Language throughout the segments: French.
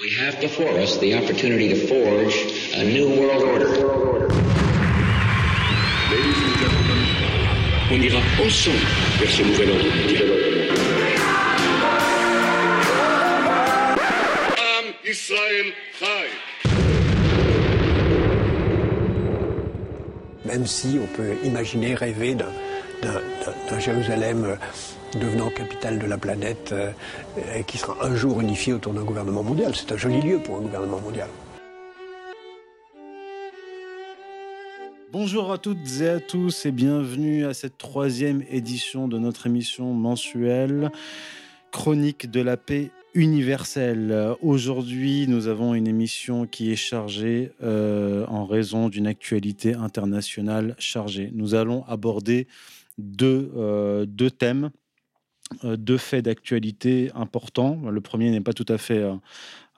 We have before us the opportunity to forge a new world order. Ladies and gentlemen, on ira ensemble vers ce nouvel ordre mondial. Am Israël Chai. Même si on peut imaginer, rêver d'un- d'un d'un- d'un Jérusalem euh, devenant capitale de la planète euh, et qui sera un jour unifié autour d'un gouvernement mondial. C'est un joli lieu pour un gouvernement mondial. Bonjour à toutes et à tous et bienvenue à cette troisième édition de notre émission mensuelle Chronique de la paix universelle. Aujourd'hui, nous avons une émission qui est chargée euh, en raison d'une actualité internationale chargée. Nous allons aborder deux, euh, thèmes, deux faits d'actualité importants. Le premier n'est pas tout à fait euh,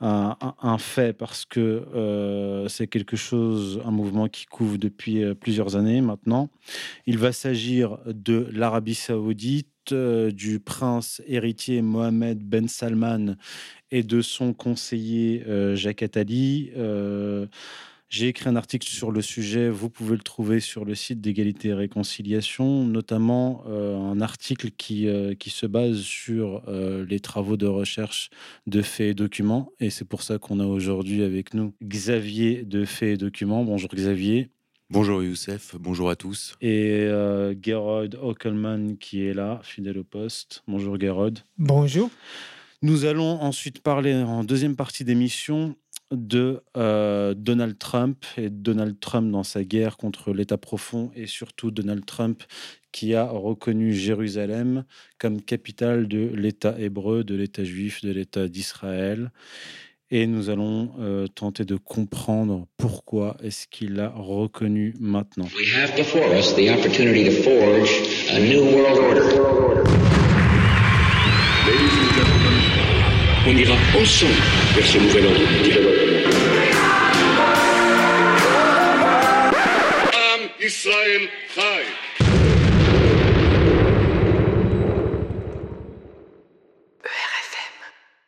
un, fait parce que euh, c'est quelque chose, un mouvement qui couvre depuis euh, plusieurs années maintenant. Il va s'agir de l'Arabie saoudite, euh, du prince héritier Mohamed Ben Salman et de son conseiller euh, Jacques Attali. Euh, j'ai écrit un article sur le sujet, vous pouvez le trouver sur le site d'égalité et réconciliation, notamment euh, un article qui, euh, qui se base sur euh, les travaux de recherche de faits et documents. Et c'est pour ça qu'on a aujourd'hui avec nous Xavier de faits et documents. Bonjour Xavier. Bonjour Youssef, bonjour à tous. Et euh, Gerard Ockelman qui est là, fidèle au poste. Bonjour Gerard. Bonjour. Nous allons ensuite parler en deuxième partie d'émission de euh, Donald Trump et Donald Trump dans sa guerre contre l'État profond et surtout Donald Trump qui a reconnu Jérusalem comme capitale de l'État hébreu, de l'État juif, de l'État d'Israël. Et nous allons euh, tenter de comprendre pourquoi est-ce qu'il l'a reconnu maintenant. We have before us the opportunity to forge a new world order. Ladies and gentlemen, on ira ensemble vers ce nouvel ordre Chai.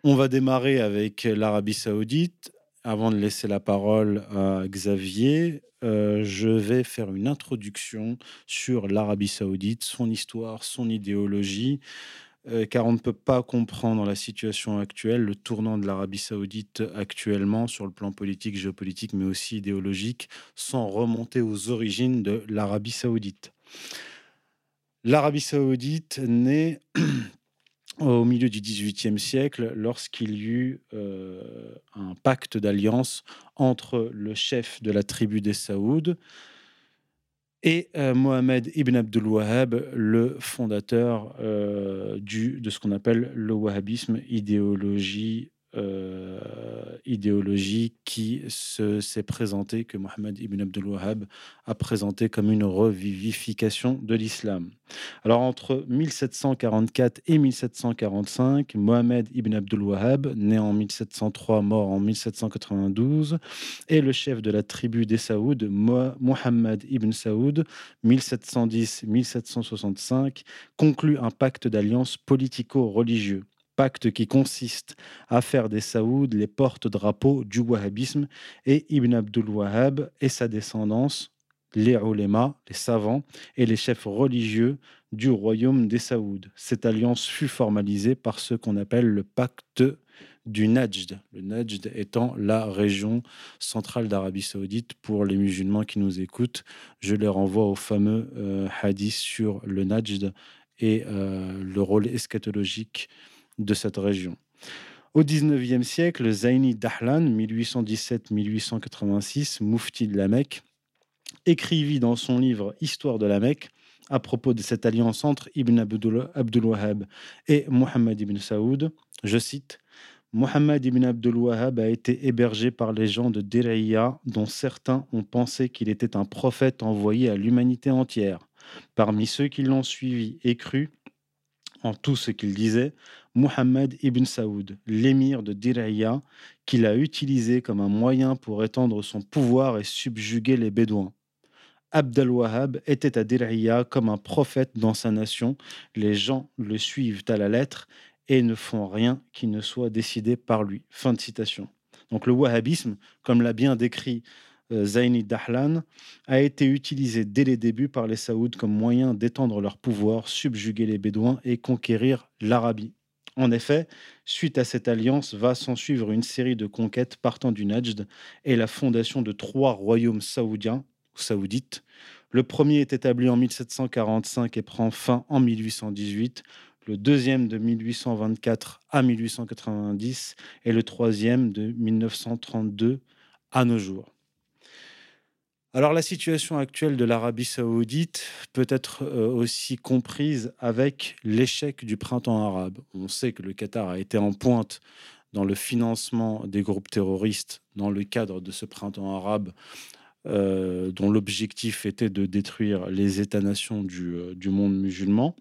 On va démarrer avec l'Arabie Saoudite. Avant de laisser la parole à Xavier, euh, je vais faire une introduction sur l'Arabie Saoudite, son histoire, son idéologie, euh, car on ne peut pas comprendre la situation actuelle, le tournant de l'Arabie Saoudite actuellement sur le plan politique, géopolitique, mais aussi idéologique, sans remonter aux origines de l'Arabie Saoudite. L'Arabie Saoudite naît au milieu du XVIIIe siècle, lorsqu'il y eut euh, un pacte d'alliance entre le chef de la tribu des Saouds et euh, Mohamed ibn Abdul Wahhab, le fondateur euh, de ce qu'on appelle le wahhabisme, idéologie, euh, idéologie qui se- s'est présentée, que Mohamed ibn Abdul Wahhab a présenté comme une revivification de l'islam. Alors, entre 1744 et 1745, Mohamed ibn Abdul Wahhab, né en 1703, mort en 1792, est le chef de la tribu des Saouds, Mo- Mohammed ibn Saoud, 1710-1765, conclut un pacte d'alliance politico-religieux. Pacte qui consiste à faire des Saouds les porte-drapeaux du wahhabisme et Ibn Abdul Wahhab et sa descendance, les ulémas, les savants et les chefs religieux du royaume des Saouds. Cette alliance fut formalisée par ce qu'on appelle le pacte du Najd, le Najd étant la région centrale d'Arabie Saoudite. Pour les musulmans qui nous écoutent, je les renvoie au fameux euh, hadith sur le Najd et euh, le rôle eschatologique de cette région. Au XIXe siècle, Zaini Dahlan, 1817-1886, moufti de la Mecque, écrivit dans son livre Histoire de la Mecque à propos de cette alliance entre Ibn Abdul, Wahhab et Mohammed ibn Saoud, je cite Mohammed ibn Abdul Wahhab a été hébergé par les gens de Diriyah, dont certains ont pensé qu'il était un prophète envoyé à l'humanité entière. Parmi ceux qui l'ont suivi et cru en tout ce qu'il disait, Mohammed ibn Saoud, l'émir de Diriyah, qu'il a utilisé comme un moyen pour étendre son pouvoir et subjuguer les Bédouins. Abdel Wahhab était à Diriyah comme un prophète dans sa nation. Les gens le suivent à la lettre et ne font rien qui ne soit décidé par lui. Fin de citation. Donc le wahhabisme, comme l'a bien décrit euh, Zaini Dahlan, a été utilisé dès les débuts par les Saouds comme moyen d'étendre leur pouvoir, subjuguer les Bédouins et conquérir l'Arabie. En effet, suite à cette alliance, va s'en suivre une série de conquêtes partant du Najd et la fondation de trois royaumes saoudiens ou saoudites. Le premier est établi en 1745 et prend fin en 1818 le deuxième de 1824 à 1890 et le troisième de 1932 à nos jours. Alors la situation actuelle de l'Arabie saoudite peut être euh, aussi comprise avec l'échec du printemps arabe. On sait que le Qatar a été en pointe dans le financement des groupes terroristes dans le cadre de ce printemps arabe euh, dont l'objectif était de détruire les États-nations du, euh, du monde musulman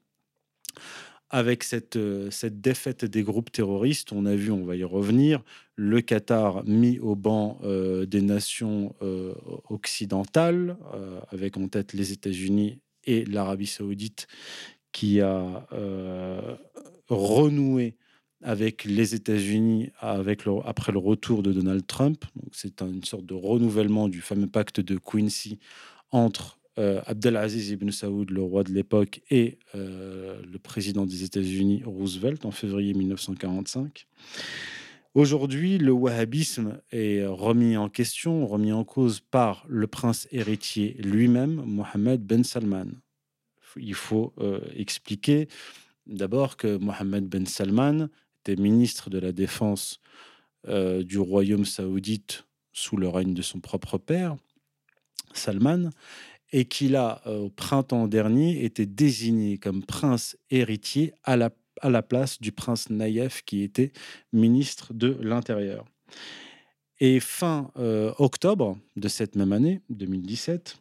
avec cette, euh, cette défaite des groupes terroristes, on a vu, on va y revenir, le Qatar mis au banc euh, des nations euh, occidentales, avec en tête les États-Unis et l'Arabie saoudite, qui a renoué avec les États-Unis après le retour de Donald Trump. C'est une sorte de renouvellement du fameux pacte de Quincy entre Abdelaziz ibn Saoud, le roi de l'époque, et euh, le président des États-Unis, Roosevelt, en février 1945. Aujourd'hui, le wahhabisme est remis en question, remis en cause par le prince héritier lui-même, Mohammed Ben Salman. Il faut euh, expliquer d'abord que Mohammed Ben Salman était ministre de la Défense du royaume saoudite sous le règne de son propre père, Salman, et qu'il a, euh, au printemps dernier, été désigné comme prince héritier à la, place du prince Naïef, qui était ministre de l'Intérieur. Et fin euh, octobre de cette même année, 2017,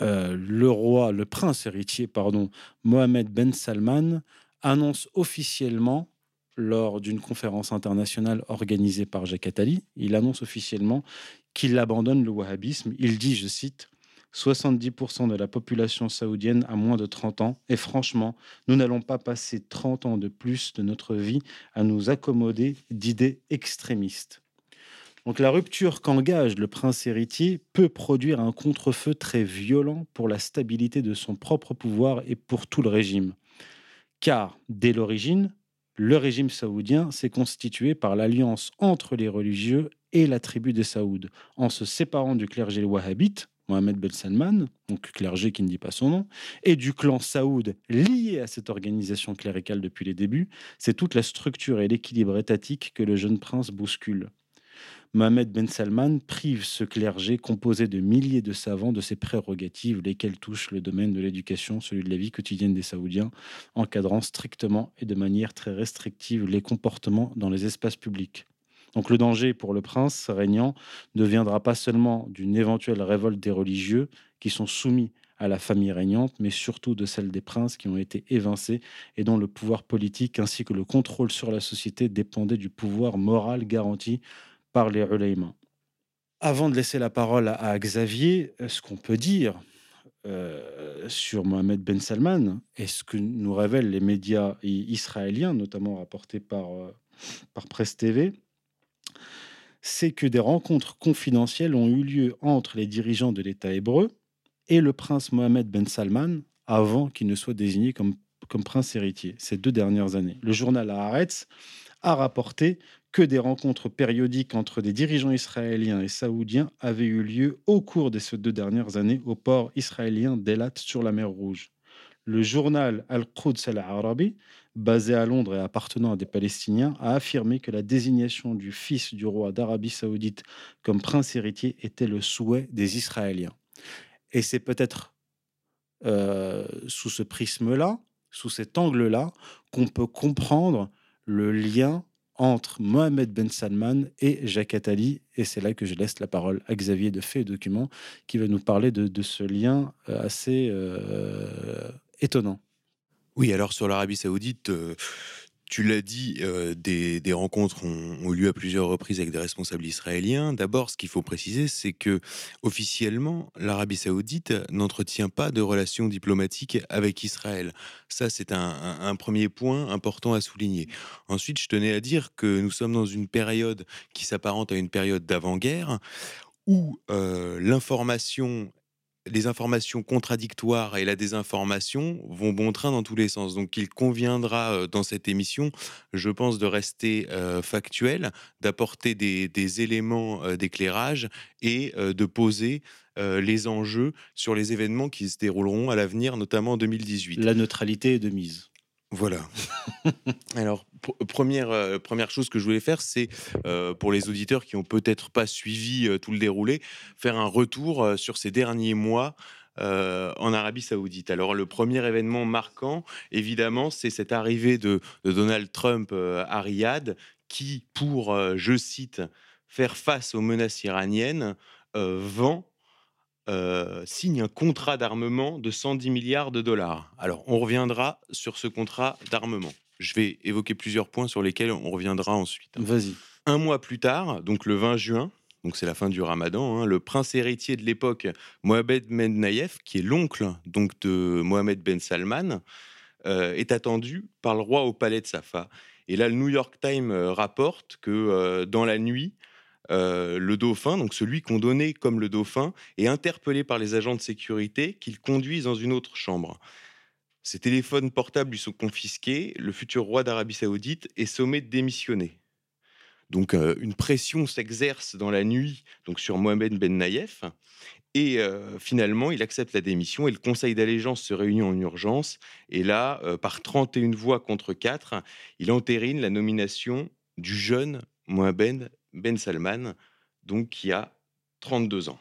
euh, le roi, le prince héritier, pardon, Mohamed Ben Salman, annonce officiellement lors d'une conférence internationale organisée par Jacques Attali, il annonce officiellement qu'il abandonne le wahhabisme. Il dit, je cite, 70% de la population saoudienne a moins de 30 ans. Et franchement, nous n'allons pas passer 30 ans de plus de notre vie à nous accommoder d'idées extrémistes. Donc la rupture qu'engage le prince héritier peut produire un contre-feu très violent pour la stabilité de son propre pouvoir et pour tout le régime. Car dès l'origine, le régime saoudien s'est constitué par l'alliance entre les religieux et la tribu des Saouds, en se séparant du clergé wahhabite, Mohamed Ben Salman, donc clergé qui ne dit pas son nom, et du clan Saoud lié à cette organisation cléricale depuis les débuts, c'est toute la structure et l'équilibre étatique que le jeune prince bouscule. Mohamed Ben Salman prive ce clergé composé de milliers de savants de ses prérogatives, lesquelles touchent le domaine de l'éducation, celui de la vie quotidienne des Saoudiens, encadrant strictement et de manière très restrictive les comportements dans les espaces publics. Donc le danger pour le prince régnant ne viendra pas seulement d'une éventuelle révolte des religieux qui sont soumis à la famille régnante, mais surtout de celle des princes qui ont été évincés et dont le pouvoir politique ainsi que le contrôle sur la société dépendaient du pouvoir moral garanti par les ulémas. Avant de laisser la parole à Xavier, ce qu'on peut dire euh, sur Mohamed Ben Salman et ce que nous révèlent les médias israéliens, notamment rapportés par, euh, par Presse TV, c'est que des rencontres confidentielles ont eu lieu entre les dirigeants de l'État hébreu et le prince Mohamed Ben Salman avant qu'il ne soit désigné comme, comme prince héritier ces deux dernières années. Le journal Haaretz a rapporté que des rencontres périodiques entre des dirigeants israéliens et saoudiens avaient eu lieu au cours de ces deux dernières années au port israélien d'Elat sur la mer Rouge. Le journal Al-Quds al-Arabi basé à Londres et appartenant à des Palestiniens, a affirmé que la désignation du fils du roi d'Arabie saoudite comme prince héritier était le souhait des Israéliens. Et c'est peut-être euh, sous ce prisme-là, sous cet angle-là, qu'on peut comprendre le lien entre Mohamed Ben Salman et Jacques Attali. Et c'est là que je laisse la parole à Xavier de Fait et Document, qui va nous parler de, ce lien euh, assez euh, étonnant. Oui, alors sur l'Arabie Saoudite, euh, tu l'as dit, euh, des, rencontres ont, ont, lieu à plusieurs reprises avec des responsables israéliens. D'abord, ce qu'il faut préciser, c'est que officiellement, l'Arabie saoudite n'entretient pas de relations diplomatiques avec Israël. Ça, c'est un, premier point important à souligner. Ensuite, je tenais à dire que nous sommes dans une période qui s'apparente à une période d'avant-guerre où euh, l'information les informations contradictoires et la désinformation vont bon train dans tous les sens. Donc il conviendra dans cette émission, je pense, de rester euh, factuel, d'apporter des, éléments euh, d'éclairage et euh, de poser les enjeux sur les événements qui se dérouleront à l'avenir, notamment en 2018. La neutralité est de mise. Voilà. Alors, première, euh, première chose que je voulais faire, c'est euh, pour les auditeurs qui ont peut-être pas suivi euh, tout le déroulé, faire un retour sur ces derniers mois euh, en Arabie Saoudite. Alors le premier événement marquant, évidemment, c'est cette arrivée de, de Donald Trump euh, à Riyad, qui, pour, euh, je cite, faire face aux menaces iraniennes, vend euh, signe un contrat d'armement de 110 milliards de dollars. Alors, on reviendra sur ce contrat d'armement. Je vais évoquer plusieurs points sur lesquels on reviendra ensuite. Vas-y. Un mois plus tard, donc le 20 juin, donc c'est la fin du Ramadan, hein, le prince héritier de l'époque, Mohamed Ben Nayef, qui est l'oncle donc de Mohamed Ben Salman, euh, est attendu par le roi au palais de Safa. Et là, le New York Times euh, rapporte que euh, dans la nuit, euh, le dauphin, donc celui condamné comme le dauphin, est interpellé par les agents de sécurité qu'ils conduisent dans une autre chambre. Ses téléphones portables lui sont confisqués, le futur roi d'Arabie saoudite est sommé de démissionner. Donc euh, une pression s'exerce dans la nuit donc sur Mohamed Ben Nayef, et euh, finalement il accepte la démission et le conseil d'allégeance se réunit en urgence, et là, euh, par 31 voix contre 4, il entérine la nomination du jeune Mohamed Ben Salman, donc qui a 32 ans.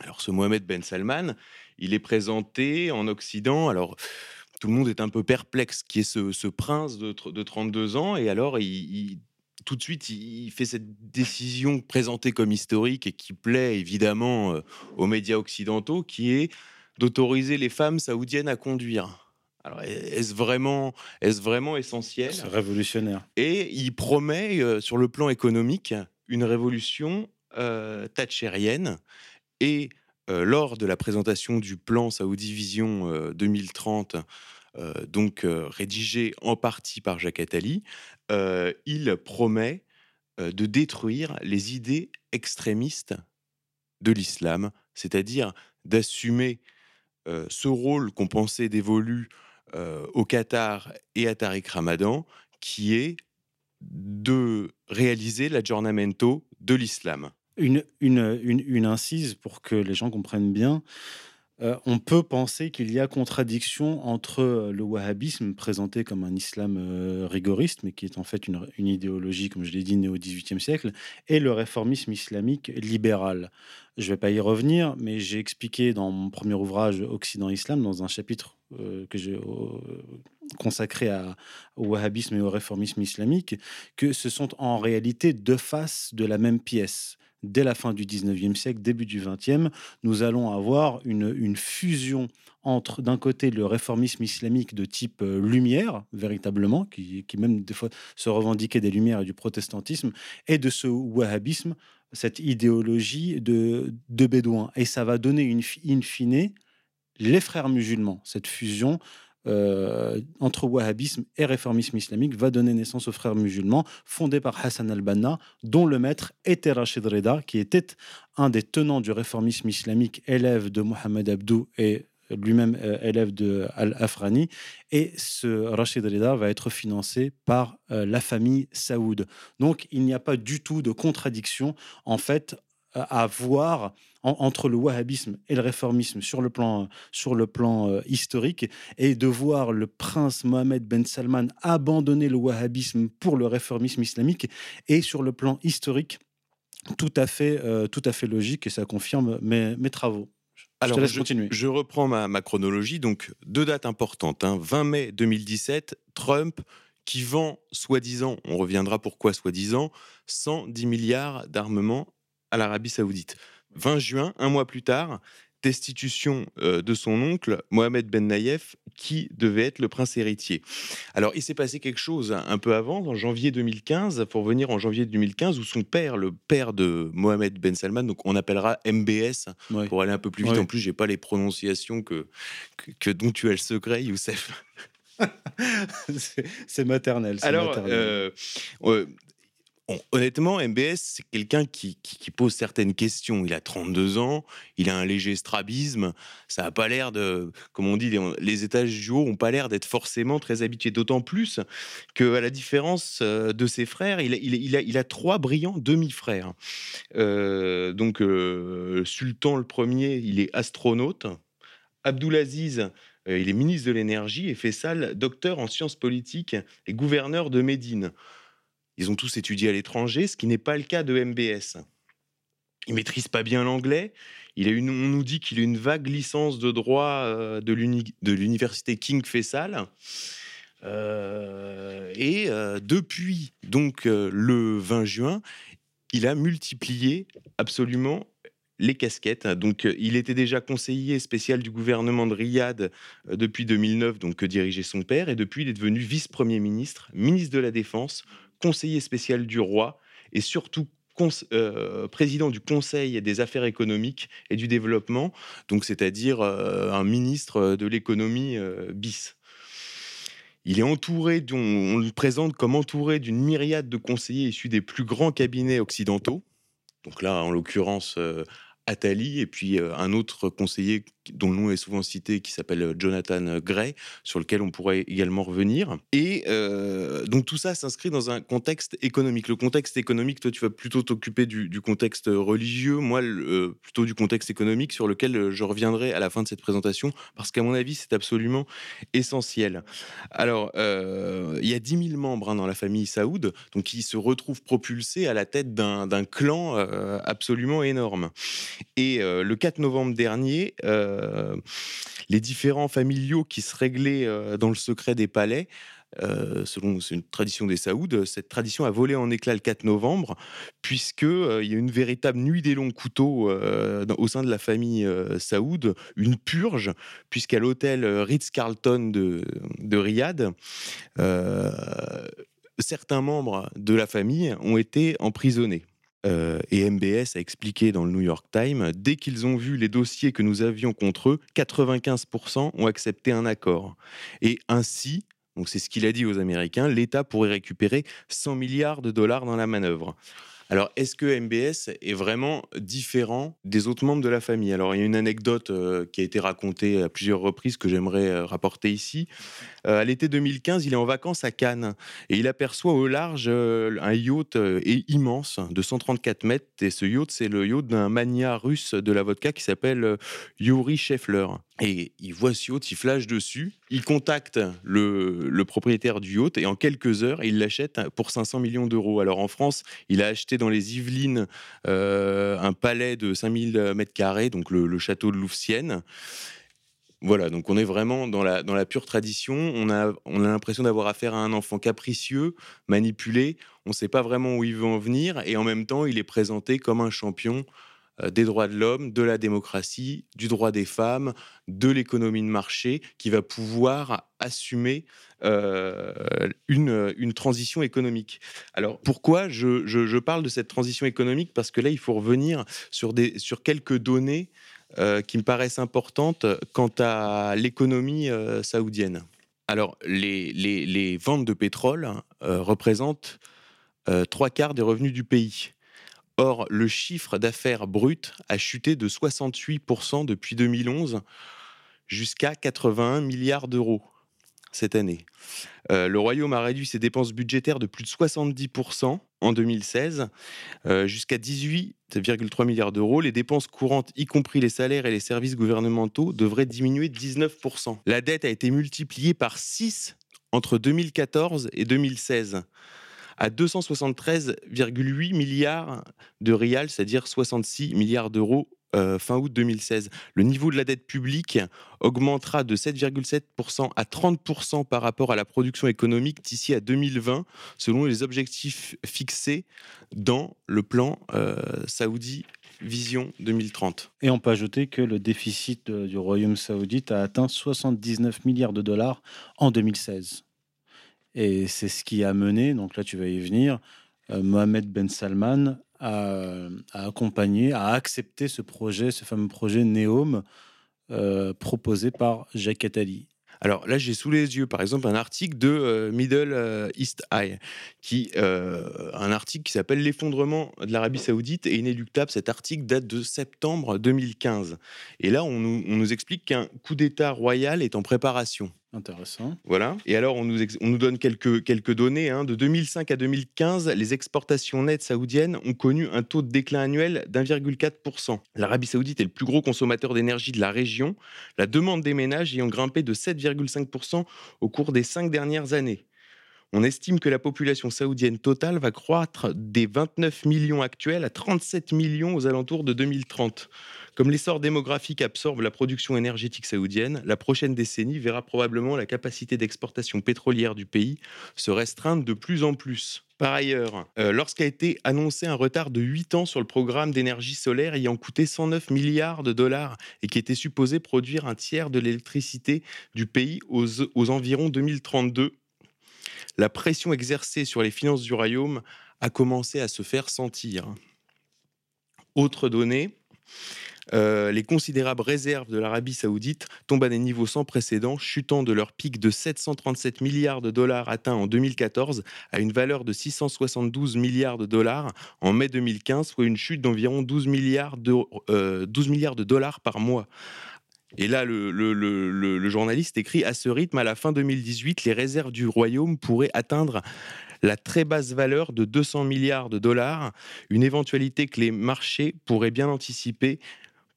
Alors ce Mohamed Ben Salman, il est présenté en Occident, alors tout le monde est un peu perplexe, qui est ce, ce prince de, de, 32 ans, et alors tout de suite il fait cette décision présentée comme historique et qui plaît évidemment euh, aux médias occidentaux, qui est d'autoriser les femmes saoudiennes à conduire. Alors, est-ce vraiment, est vraiment essentiel C'est révolutionnaire. Et il promet, euh, sur le plan économique, une révolution euh, thatchérienne. Et euh, lors de la présentation du plan Saoudi Vision euh, 2030, donc euh, rédigé en partie par Jacques Attali, il promet de détruire les idées extrémistes de l'islam, c'est-à-dire d'assumer ce rôle qu'on pensait dévolu euh, au Qatar et à Tariq Ramadan, qui est de réaliser l'aggiornamento de l'islam. Une, incise pour que les gens comprennent bien. Euh, on peut penser qu'il y a contradiction entre le wahhabisme présenté comme un islam euh, rigoriste, mais qui est en fait une, une idéologie, comme je l'ai dit, née au XVIIIe siècle, et le réformisme islamique libéral. Je ne vais pas y revenir, mais j'ai expliqué dans mon premier ouvrage Occident Islam, dans un chapitre euh, que j'ai euh, consacré au wahhabisme et au réformisme islamique, que ce sont en réalité deux faces de la même pièce dès la fin du 19e siècle, début du 20e, nous allons avoir une, fusion entre, d'un côté, le réformisme islamique de type euh, lumière, véritablement, qui, qui, même des fois se revendiquait des lumières et du protestantisme, et de ce wahhabisme, cette idéologie de, de bédouins. Et ça va donner une, in fine les frères musulmans, cette fusion euh, entre wahhabisme et réformisme islamique va donner naissance aux frères musulmans, fondés par Hassan al-Banna, dont le maître était Rachid Reda, qui était un des tenants du réformisme islamique, élève de Mohamed Abdou et lui-même euh, élève de Al-Afrani. Et ce Rachid Reda va être financé par euh, la famille Saoud. Donc il n'y a pas du tout de contradiction, en fait, à voir en, entre le wahhabisme et le réformisme sur le plan, sur le plan euh, historique et de voir le prince Mohamed Ben Salman abandonner le wahhabisme pour le réformisme islamique et sur le plan historique tout à fait, euh, tout à fait logique et ça confirme mes, mes travaux. Alors, je, je, je, reprends ma, ma, chronologie. Donc, deux dates importantes. Hein. 20 mai 2017, Trump qui vend, soi-disant, on reviendra pourquoi soi-disant, 110 milliards d'armements à l'Arabie saoudite. 20 juin, un mois plus tard, destitution euh, de son oncle, Mohamed Ben Nayef, qui devait être le prince héritier. Alors, il s'est passé quelque chose un peu avant, en janvier 2015, pour venir en janvier 2015, où son père, le père de Mohamed Ben Salman, donc on appellera MBS pour aller un peu plus vite. En plus, j'ai pas les prononciations que, que, dont tu as le secret, Youssef. c'est maternel. Alors, maternel. Euh, honnêtement, MBS, c'est quelqu'un qui, pose certaines questions. Il a 32 ans, il a un léger strabisme. Ça n'a pas l'air de, comme on dit, les, étages du haut n'ont pas l'air d'être forcément très habitués. D'autant plus qu'à la différence euh, de ses frères, il, a, trois brillants demi-frères. Euh, donc, euh, Sultan le premier, il est astronaute. Abdulaziz, il est ministre de l'énergie. Et Faisal, docteur en sciences politiques et gouverneur de Médine. Ils ont tous étudié à l'étranger, ce qui n'est pas le cas de MBS. Il maîtrise pas bien l'anglais. A on nous dit qu'il a une vague licence de droit euh, de l'université King Faisal. Euh, et euh, depuis donc le 20 juin, il a multiplié absolument les casquettes. Donc, il était déjà conseiller spécial du gouvernement de Riyad depuis 2009, donc que dirigeait son père, et depuis, il est devenu vice-premier ministre, ministre de la Défense, conseiller spécial du roi et surtout euh, président du Conseil des affaires économiques et du développement, donc c'est-à-dire euh, un ministre de l'économie euh, bis. Il est entouré, on, le présente comme entouré d'une myriade de conseillers issus des plus grands cabinets occidentaux. Donc là, en l'occurrence, Attali et puis un autre conseiller dont le nom est souvent cité, qui s'appelle Jonathan Gray, sur lequel on pourrait également revenir. Et donc tout ça s'inscrit dans un contexte économique. Le contexte économique, toi, tu vas plutôt t'occuper du, contexte religieux, moi, plutôt du contexte économique, sur lequel je reviendrai à la fin de cette présentation, parce qu'à mon avis, c'est absolument essentiel. Alors, il y a 10 000 membres hein, dans la famille Saoud, donc qui se retrouvent propulsés à la tête d'un clan absolument énorme. Et euh, le 4 novembre dernier, euh, les différents familiaux qui se réglaient euh, dans le secret des palais selon une tradition des Saouds, cette tradition a volé en éclats le 4 novembre, puisque il y a une véritable nuit des longs couteaux au sein de la famille Saoud, une purge, puisqu'à l'hôtel Ritz-Carlton de, de Riyad, certains membres de la famille ont été emprisonnés. Euh, et MBS a expliqué dans le New York Times, dès qu'ils ont vu les dossiers que nous avions contre eux, 95% ont accepté un accord. Et ainsi, donc c'est ce qu'il a dit aux Américains, l'État pourrait récupérer 100 milliards de dollars dans la manœuvre. Alors, est-ce que MBS est vraiment différent des autres membres de la famille? Alors, il y a une anecdote euh, qui a été racontée à plusieurs reprises que j'aimerais euh, rapporter ici. Euh, à l'été 2015, il est en vacances à Cannes et il aperçoit au large un yacht immense de 134 mètres. Et ce yacht, c'est le yacht d'un mania russe de la vodka qui s'appelle Yuri Scheffler. Et il voit ce yacht, il flash dessus, il contacte le, propriétaire du yacht et en quelques heures, il l'achète pour 500 millions d'euros. Alors en France, il a acheté dans les Yvelines euh, un palais de 5000 mètres carrés, donc le, château de Louvciennes. Voilà, donc on est vraiment dans la, dans la pure tradition. On a, on a l'impression d'avoir affaire à un enfant capricieux, manipulé. On ne sait pas vraiment où il veut en venir. Et en même temps, il est présenté comme un champion des droits de l'homme, de la démocratie, du droit des femmes, de l'économie de marché, qui va pouvoir assumer euh, une, une, transition économique. Alors pourquoi je, je, parle de cette transition économique? Parce que là, il faut revenir sur, des, sur quelques données euh, qui me paraissent importantes quant à l'économie saoudienne. Alors les, les, les, ventes de pétrole représentent trois quarts des revenus du pays. Or, le chiffre d'affaires brut a chuté de 68% depuis 2011 jusqu'à 81 milliards d'euros cette année. Euh, le Royaume a réduit ses dépenses budgétaires de plus de 70% en 2016 euh, jusqu'à 18,3 milliards d'euros. Les dépenses courantes, y compris les salaires et les services gouvernementaux, devraient diminuer de 19%. La dette a été multipliée par 6 entre 2014 et 2016 à 273,8 milliards de rials, c'est-à-dire 66 milliards d'euros euh, fin août 2016. Le niveau de la dette publique augmentera de 7,7% à 30% par rapport à la production économique d'ici à 2020, selon les objectifs fixés dans le plan euh, saoudi Vision 2030. Et on peut ajouter que le déficit du Royaume saoudite a atteint 79 milliards de dollars en 2016. Et c'est ce qui a mené, donc là tu vas y venir, euh, Mohamed Ben Salman a, accompagné, a accepté ce projet, ce fameux projet NEOM euh, proposé par Jacques Attali. Alors là, j'ai sous les yeux, par exemple, un article de euh, Middle euh, East Eye, qui, un article qui s'appelle L'effondrement de l'Arabie Saoudite est inéluctable. Cet article date de septembre 2015. Et là, on nous explique qu'un coup d'État royal est en préparation. Intéressant. Voilà. Et alors, on nous, on nous donne quelques, quelques données. Hein. De 2005 à 2015, les exportations nettes saoudiennes ont connu un taux de déclin annuel d'1,4%. L'Arabie saoudite est le plus gros consommateur d'énergie de la région, la demande des ménages ayant grimpé de 7,5% au cours des cinq dernières années. On estime que la population saoudienne totale va croître des 29 millions actuels à 37 millions aux alentours de 2030. Comme l'essor démographique absorbe la production énergétique saoudienne, la prochaine décennie verra probablement la capacité d'exportation pétrolière du pays se restreindre de plus en plus. Par ailleurs, euh, lorsqu'a été annoncé un retard de 8 ans sur le programme d'énergie solaire ayant coûté 109 milliards de dollars et qui était supposé produire un tiers de l'électricité du pays aux, aux environs 2032, la pression exercée sur les finances du royaume a commencé à se faire sentir. Autre donnée, euh, les considérables réserves de l'Arabie saoudite tombent à des niveaux sans précédent, chutant de leur pic de 737 milliards de dollars atteints en 2014 à une valeur de 672 milliards de dollars en mai 2015, soit une chute d'environ 12 milliards de, 12 euh, milliards de dollars par mois. Et là, le, journaliste écrit À ce rythme, à la fin 2018, les réserves du royaume pourraient atteindre la très basse valeur de 200 milliards de dollars, une éventualité que les marchés pourraient bien anticiper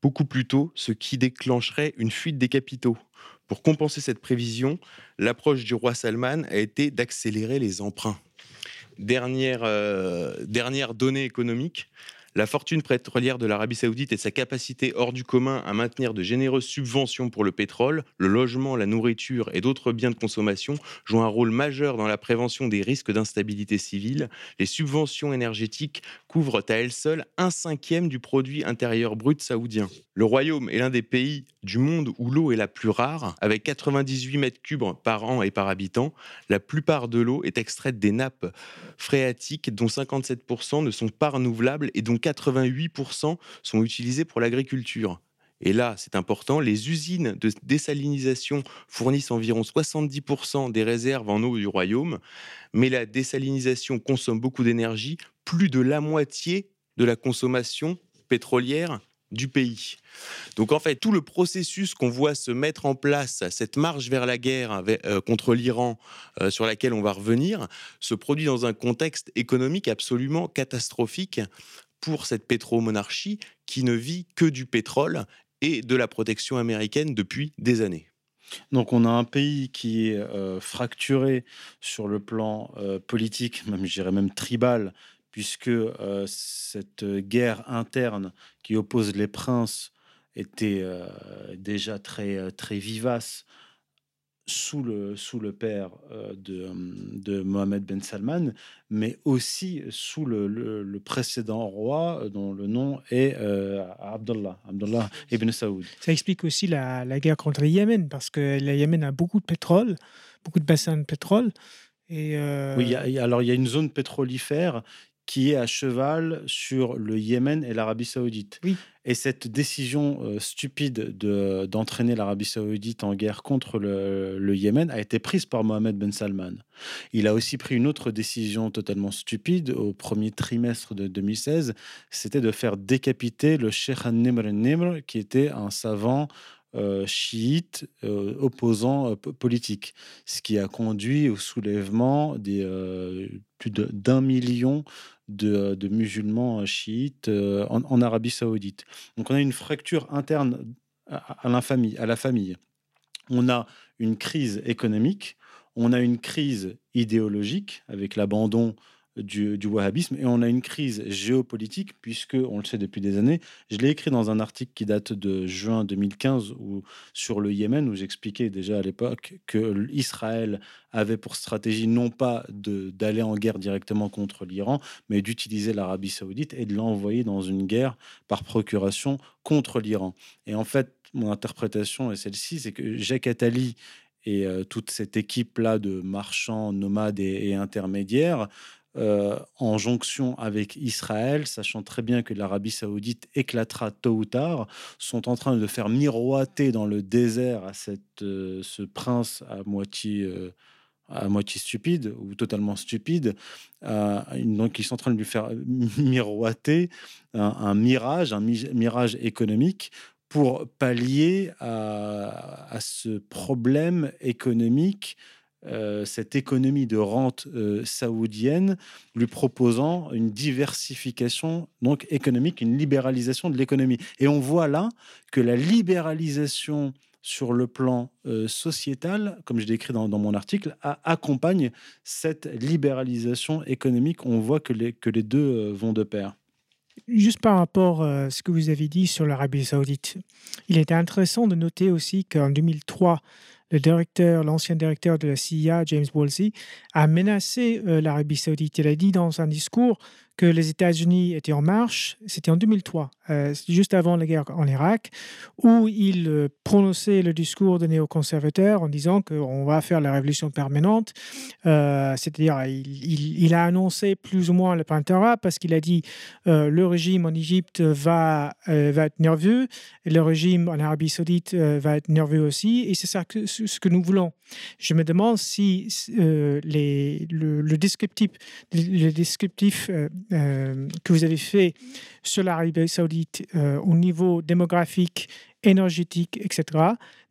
beaucoup plus tôt, ce qui déclencherait une fuite des capitaux. Pour compenser cette prévision, l'approche du roi Salman a été d'accélérer les emprunts. Dernière, euh, dernière donnée économique, la fortune pétrolière de l'Arabie saoudite et sa capacité hors du commun à maintenir de généreuses subventions pour le pétrole, le logement, la nourriture et d'autres biens de consommation jouent un rôle majeur dans la prévention des risques d'instabilité civile. Les subventions énergétiques couvrent à elles seules un cinquième du produit intérieur brut saoudien. Le royaume est l'un des pays du monde où l'eau est la plus rare, avec 98 mètres cubes par an et par habitant. La plupart de l'eau est extraite des nappes phréatiques, dont 57% ne sont pas renouvelables et dont 88% sont utilisées pour l'agriculture. Et là, c'est important, les usines de désalinisation fournissent environ 70% des réserves en eau du royaume, mais la désalinisation consomme beaucoup d'énergie, plus de la moitié de la consommation pétrolière du pays. Donc en fait, tout le processus qu'on voit se mettre en place, cette marche vers la guerre euh, contre l'Iran, euh, sur laquelle on va revenir, se produit dans un contexte économique absolument catastrophique pour cette pétromonarchie qui ne vit que du pétrole et de la protection américaine depuis des années. Donc on a un pays qui est euh, fracturé sur le plan politique, même je dirais même tribal, puisque euh, cette guerre interne qui oppose les princes était euh, déjà très, euh, très vivace sous le, sous le père de, de, Mohamed Ben Salman, mais aussi sous le, le, précédent roi dont le nom est Abdullah, Abdullah ibn Saoud. Ça explique aussi la, la, guerre contre le Yémen, parce que le Yémen a beaucoup de pétrole, beaucoup de bassins de pétrole. Et Oui, alors il y a une zone pétrolifère qui est à cheval sur le Yémen et l'Arabie saoudite. Oui. Et cette décision euh, stupide de, d'entraîner l'Arabie saoudite en guerre contre le, le, Yémen a été prise par Mohamed Ben Salman. Il a aussi pris une autre décision totalement stupide au premier trimestre de 2016, c'était de faire décapiter le Sheikh Nimr Nimr, qui était un savant euh, chiite euh, opposant politique, ce qui a conduit au soulèvement des plus d'un million de, musulmans chiites euh, en, Arabie saoudite. Donc on a une fracture interne à la famille. On a une crise économique, on a une crise idéologique avec l'abandon du, wahhabisme. Et on a une crise géopolitique, puisque, on le sait depuis des années, je l'ai écrit dans un article qui date de juin 2015 où, sur le Yémen, où j'expliquais déjà à l'époque que Israël avait pour stratégie non pas d'aller en guerre directement contre l'Iran, mais d'utiliser l'Arabie saoudite et de l'envoyer dans une guerre par procuration contre l'Iran. Et en fait, mon interprétation est celle-ci, c'est que Jacques Attali et euh, toute cette équipe-là de marchands, nomades et, intermédiaires, euh, en jonction avec Israël, sachant très bien que l'Arabie saoudite éclatera tôt ou tard, sont en train de faire miroiter dans le désert à cette, euh, ce prince à moitié à moitié stupide ou totalement stupide. donc, ils sont en train de lui faire miroiter un mirage, un mirage économique pour pallier à, ce problème économique, euh, cette économie de rente euh, saoudienne, lui proposant une diversification donc économique, une libéralisation de l'économie. Et on voit là que la libéralisation sur le plan euh, sociétal, comme je l'ai écrit dans, mon article, accompagne cette libéralisation économique. On voit que les, que les deux vont de pair. Juste par rapport à ce que vous avez dit sur l'Arabie saoudite, il était intéressant de noter aussi qu'en 2003, le directeur, l'ancien directeur de la CIA, James Woolsey, a menacé euh, l'Arabie saoudite. Il a dit dans un discours que les États-Unis étaient en marche, c'était en 2003, euh, juste avant la guerre en Irak, où il euh, prononçait le discours de néoconservateurs en disant qu'on va faire la révolution permanente. Euh, c'est-à-dire, il, a annoncé plus ou moins le printemps arabe parce qu'il a dit le régime en Égypte va, va être nerveux, et le régime en Arabie saoudite va être nerveux aussi, et c'est ça que, ce que nous voulons. Je me demande si les, le, descriptif, le descriptif euh, que vous avez fait sur l'Arabie saoudite euh, au niveau démographique, énergétique, etc.,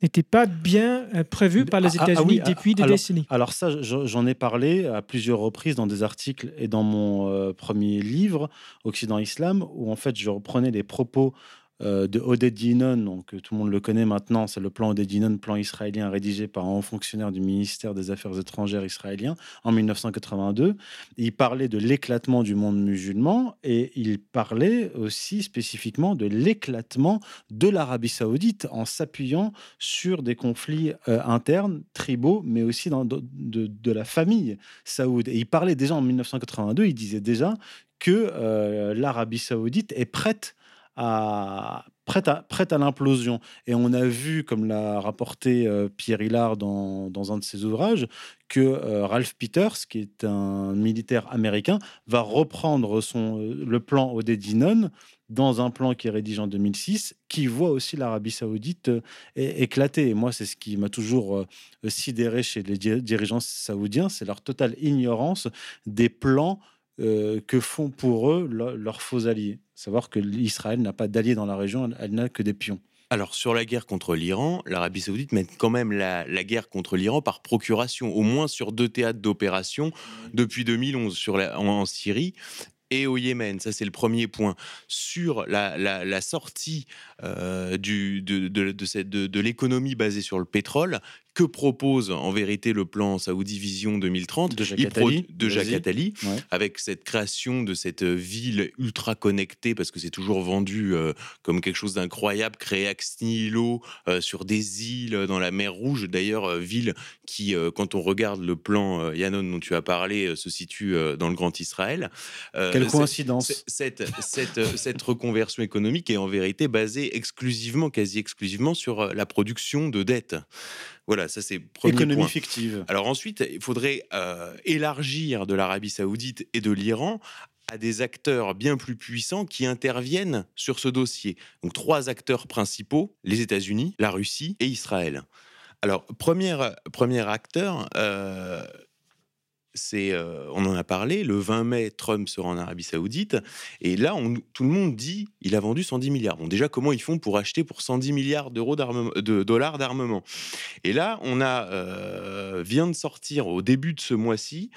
n'était pas bien euh, prévu par les ah, ah, États-Unis ah, depuis des décennies. Alors ça, j'en ai parlé à plusieurs reprises dans des articles et dans mon premier livre, Occident Islam, où en fait je reprenais les propos de Oded Dinon, donc euh, tout le monde le connaît maintenant, c'est le plan Oded Dinon, plan israélien rédigé par un haut fonctionnaire du ministère des Affaires étrangères israélien en 1982. Il parlait de l'éclatement du monde musulman et il parlait aussi spécifiquement de l'éclatement de l'Arabie saoudite en s'appuyant sur des conflits euh, internes, tribaux, mais aussi dans, de, de, la famille saoud. Et il parlait déjà en 1982, il disait déjà que l'Arabie saoudite est prête prête à, l'implosion. Et on a vu, comme l'a rapporté euh, Pierre Hillard dans, dans, un de ses ouvrages, que euh, Ralph Peters, qui est un militaire américain, va reprendre son, euh, le plan Odedinon dans un plan qui est rédigé en 2006, qui voit aussi l'Arabie saoudite éclater. Et moi, c'est ce qui m'a toujours sidéré chez les dirigeants saoudiens, c'est leur totale ignorance des plans que font pour eux leurs faux alliés savoir que l'Israël n'a pas d'alliés dans la région, elle, n'a que des pions. Alors sur la guerre contre l'Iran, l'Arabie saoudite mène quand même la, guerre contre l'Iran par procuration, au moins sur deux théâtres d'opération depuis 2011 sur en, Syrie et au Yémen. Ça, c'est le premier point. Sur la, sortie euh, de, de, de l'économie basée sur le pétrole, que propose en vérité le plan Saoudi Vision 2030 de Jacques Attali, de Jacques Attali avec cette création de cette ville ultra connectée, parce que c'est toujours vendu euh, comme quelque chose d'incroyable, créé ex nihilo euh, sur des îles dans la mer Rouge. D'ailleurs, euh, ville qui, quand on regarde le plan Yannon dont tu as parlé, se situe dans le Grand Israël. Quelle coïncidence cette, cette, cette reconversion économique est en vérité basée exclusivement, quasi exclusivement sur la production de dettes. Voilà, ça c'est premier Économie fictive. Alors ensuite, il faudrait euh, élargir de l'Arabie saoudite et de l'Iran à des acteurs bien plus puissants qui interviennent sur ce dossier. Donc trois acteurs principaux, les États-Unis, la Russie et Israël. Alors, premier, premier acteur, euh, euh, on en a parlé, le 20 mai, Trump sera en Arabie Saoudite, et là, tout le monde dit, il a vendu 110 milliards. Bon, déjà, comment ils font pour acheter pour 110 milliards d'euros de dollars d'armement? Et là, on a euh, vient de sortir au début de ce mois-ci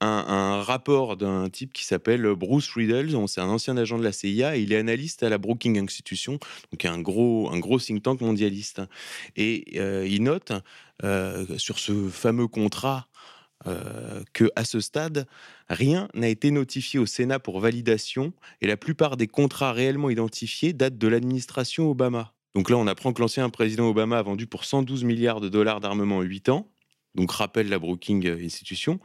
un, rapport d'un type qui s'appelle Bruce Riddle. C'est un ancien agent de la CIA, il est analyste à la Brookings Institution, donc un gros, un gros think tank mondialiste. Et euh, il note sur ce fameux contrat euh, que à ce stade, rien n'a été notifié au Sénat pour validation et la plupart des contrats réellement identifiés datent de l'administration Obama. Donc là, on apprend que l'ancien président Obama a vendu pour 112 milliards de dollars d'armement en 8 ans, donc rappelle la Brookings Institution.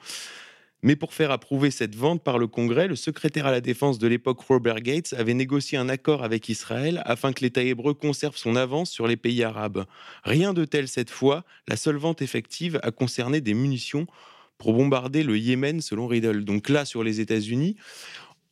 Mais pour faire approuver cette vente par le Congrès, le secrétaire à la défense de l'époque, Robert Gates, avait négocié un accord avec Israël afin que l'État hébreu conserve son avance sur les pays arabes. Rien de tel cette fois, la seule vente effective a concerné des munitions pour bombarder le Yémen selon Riddle. Donc là, sur les États-Unis,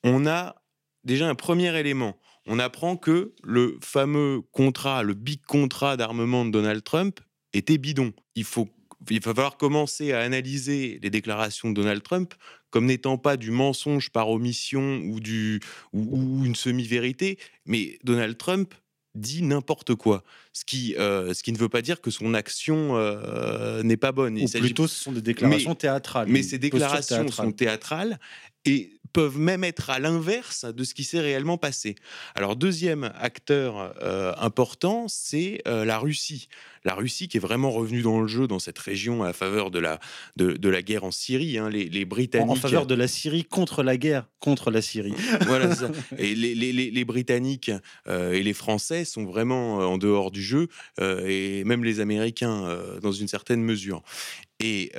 on a déjà un premier élément. On apprend que le fameux contrat, le big contrat d'armement de Donald Trump était bidon. Il faut il va falloir commencer à analyser les déclarations de Donald Trump comme n'étant pas du mensonge par omission ou, du, ou, une semi-vérité, mais Donald Trump dit n'importe quoi, ce qui, euh, ce qui ne veut pas dire que son action euh, n'est pas bonne. Ou plutôt, ce sont des déclarations théâtrales. Mais ces déclarations sont théâtrales et peuvent même être à l'inverse de ce qui s'est réellement passé. Alors deuxième acteur euh, important, c'est la Russie la Russie qui est vraiment revenue dans le jeu dans cette région à la faveur de la, de, la guerre en Syrie. Hein. les, Britanniques. En faveur de la Syrie contre la guerre contre la Syrie. voilà ça. Et les, Britanniques euh, et les Français sont vraiment euh, en dehors du jeu, euh, et même les Américains dans une certaine mesure. Et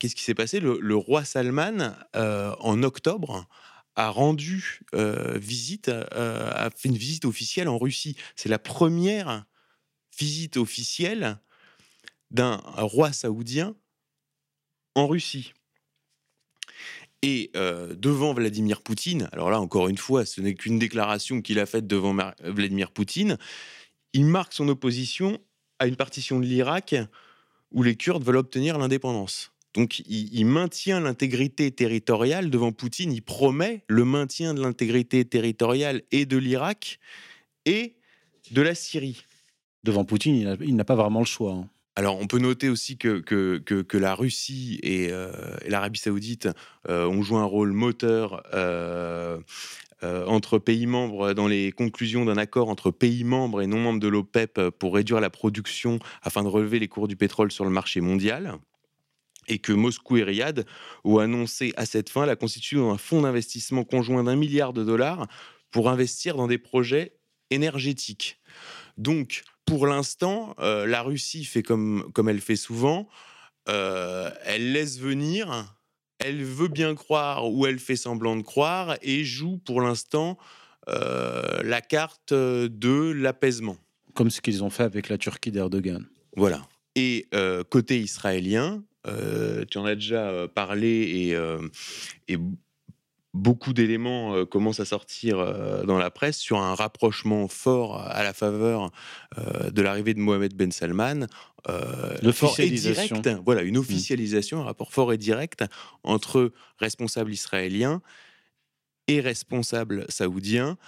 qu'est-ce qui s'est passé? Le, roi Salman, en octobre, a rendu visite, a fait une visite officielle en Russie. C'est la première visite officielle d'un roi saoudien en Russie. Et devant Vladimir Poutine, alors là encore une fois, ce n'est qu'une déclaration qu'il a faite devant Vladimir Poutine, il marque son opposition à une partition de l'Irak où les Kurdes veulent obtenir l'indépendance. Donc il, il maintient l'intégrité territoriale devant Poutine, il promet le maintien de l'intégrité territoriale et de l'Irak et de la Syrie devant Poutine, il n'a pas vraiment le choix. Hein. Alors, on peut noter aussi que, que, que, la Russie et, euh, l'Arabie Saoudite euh, ont joué un rôle moteur euh, entre pays membres dans les conclusions d'un accord entre pays membres et non membres de l'OPEP pour réduire la production afin de relever les cours du pétrole sur le marché mondial. Et que Moscou et Riyad ont annoncé à cette fin la constitution d'un fonds d'investissement conjoint d'un milliard de dollars pour investir dans des projets énergétiques. Donc, pour l'instant, euh, la Russie fait comme, comme elle fait souvent. Euh, elle laisse venir, elle veut bien croire ou elle fait semblant de croire et joue pour l'instant euh, la carte de l'apaisement. Comme ce qu'ils ont fait avec la Turquie d'Erdogan. Voilà. Et côté israélien, tu en as déjà parlé et, et beaucoup d'éléments euh, commencent à sortir euh, dans la presse sur un rapprochement fort à la faveur euh, de l'arrivée de Mohamed Ben Salman. L'officialisation. Voilà, une mmh. officialisation, un rapport fort et direct entre responsables israéliens et responsables saoudiens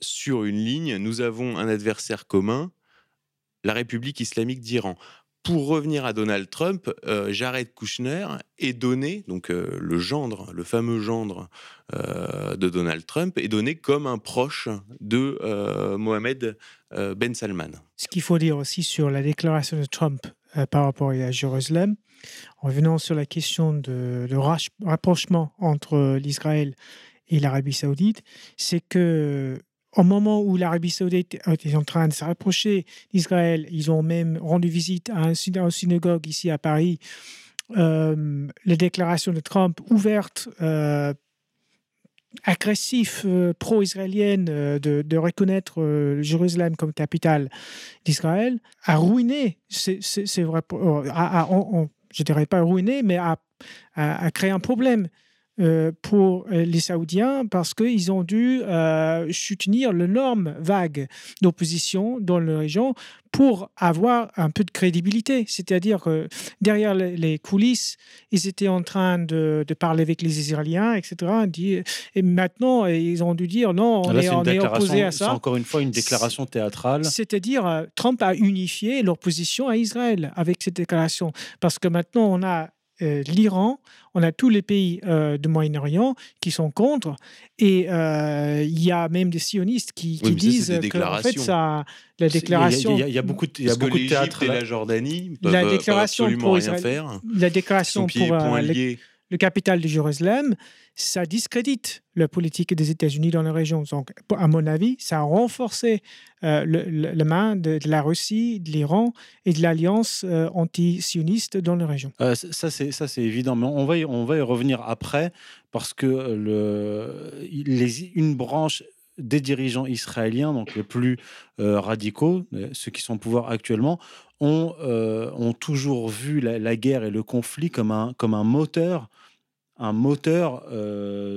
sur une ligne. Nous avons un adversaire commun, la République islamique d'Iran pour revenir à Donald Trump, euh, Jared Kushner est donné, donc euh, le gendre, le fameux gendre euh, de Donald Trump, est donné comme un proche de Mohamed Ben Salman. Ce qu'il faut dire aussi sur la déclaration de Trump par rapport à Jérusalem, en revenant sur la question de, de rapprochement entre l'Israël et l'Arabie saoudite, c'est que au moment où l'Arabie saoudite est en train de se rapprocher d'Israël, ils ont même rendu visite à une synagogue ici à Paris. Euh, les déclarations de Trump ouvertes, euh, agressives, euh, pro-israéliennes, de, reconnaître Jérusalem comme capitale d'Israël, a ruiné, c'est vrai, je dirais pas ruiné, mais a, a créé un problème euh, pour euh, les Saoudiens parce qu'ils ont dû euh, soutenir l'énorme vague d'opposition dans la région pour avoir un peu de crédibilité. C'est-à-dire que derrière les coulisses, ils étaient en train de, parler avec les Israéliens, etc. Et maintenant, ils ont dû dire non, on, est, opposé à ça. C'est encore une fois une déclaration théâtrale. C'est-à-dire, Trump a unifié l'opposition à Israël avec cette déclaration. Parce que maintenant, on a euh, l'Iran, on a tous les pays euh, du Moyen-Orient qui sont contre, et euh, il y a même des sionistes qui, disent que en fait, ça, la Il y a- déclaration, Il y, a- il y a beaucoup de, y a beaucoup théâtre. et la Jordanie La peuvent, peuvent déclaration absolument pour rien Israël- faire. la déclaration pieds le, capital de Jérusalem, ça discrédite la politique des États-Unis dans la région. Donc, à mon avis, ça a renforcé euh, la main de, la Russie, de l'Iran et de l'alliance euh, anti-sioniste dans la région. Euh, ça, c'est évident. Mais on va, y, on va revenir après parce que une branche des dirigeants israéliens, donc les plus euh, radicaux, euh, ceux qui sont au pouvoir actuellement, ont, euh, ont toujours vu la, guerre et le conflit comme un, comme un moteur un moteur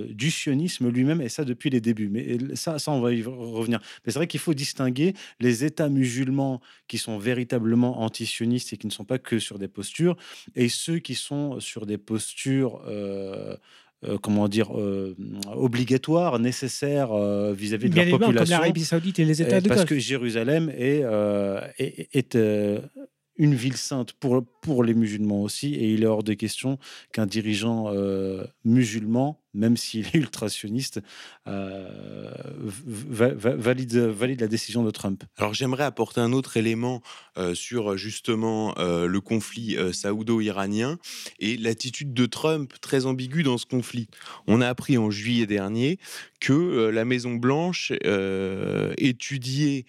du sionisme lui-même, et ça depuis les débuts. Mais ça, ça on va y revenir. Mais c'est vrai qu'il faut distinguer les États musulmans qui sont véritablement anti-sionistes et qui ne sont pas que sur des postures, et ceux qui sont sur des postures, euh, comment dire, euh, obligatoires, nécessaires euh, vis-à-vis de Bien leur évidemment, comme population. l'Arabie Saoudite et les États de parce que Jérusalem est, euh, est, est, une ville sainte pour, pour les musulmans aussi, et il est hors de question qu'un dirigeant musulman, même s'il est ultra-sioniste, euh, va- va- valide, valide la décision de Trump. Alors j'aimerais apporter un autre élément euh, sur justement euh, le conflit saoudo-iranien et l'attitude de Trump très ambiguë dans ce conflit. On a appris en juillet dernier que la Maison Blanche euh, étudiait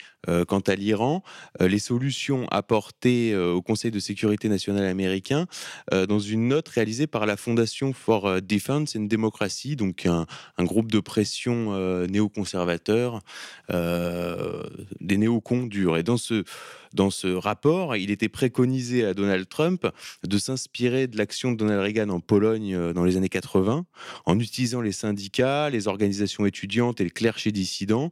quant à l'Iran les solutions apportées au Conseil de sécurité nationale américain dans une note réalisée par la Fondation for Defense and Democracy, donc un, groupe de pression euh, néoconservateur euh, des néocons durs. Et dans ce, dans ce rapport, il était préconisé à Donald Trump de s'inspirer de l'action de Donald Reagan en Pologne euh, dans les années 80, en utilisant les syndicats, les organisations étudiantes et le clergé dissident,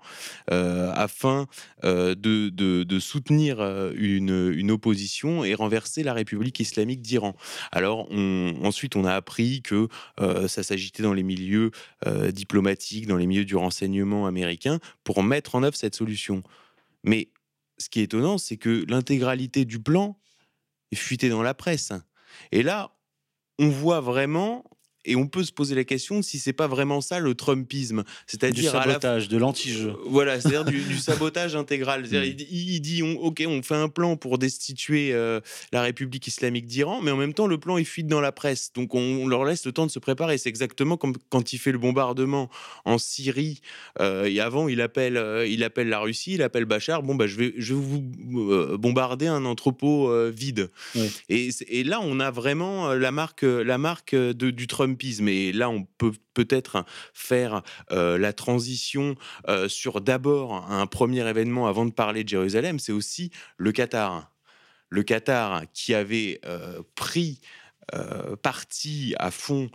afin de, de- soutenir une, une opposition et renverser la République islamique d'Iran. Alors on- ensuite, on a appris que ça s'agitait dans les milieux euh, diplomatiques, dans les milieux du renseignement américain, pour mettre en œuvre cette solution. Mais ce qui est étonnant, c'est que l'intégralité du plan est fuitée dans la presse. Et là, on voit vraiment, et on peut se poser la question de si c'est pas vraiment ça le Trumpisme, Du c'est-à-dire la sabotage, de l'anti-jeu. voilà, c'est-à-dire du, du sabotage intégral. C'est-à-dire, il, dit- il dit, on- ok, on fait un plan pour destituer euh, la République islamique d'Iran, mais en même temps, le plan est fuite dans la presse. Donc, on, on leur laisse le temps de se préparer. C'est exactement comme quand il fait le bombardement en Syrie. euh, et avant, il appelle, euh, il appelle la Russie, il appelle Bachar. Bon, bah, je vais, je vais vous euh, bombarder un entrepôt euh, vide. Oui. Et, et là, on a vraiment euh, la marque, la marque de, du Trumpisme. Et là, on peut peut-être faire euh, la transition euh, sur d'abord un premier événement avant de parler de Jérusalem, c'est aussi le Qatar. Le Qatar qui avait euh, pris parti à fond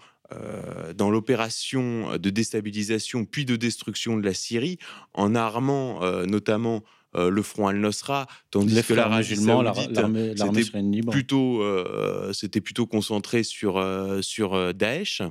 dans l'opération de déstabilisation puis de destruction de la Syrie en armant notamment euh, le front al-Nosra, tandis que l'Arabie saoudite, c'était plutôt, euh, c'était plutôt concentré sur, euh, sur euh, Daesh.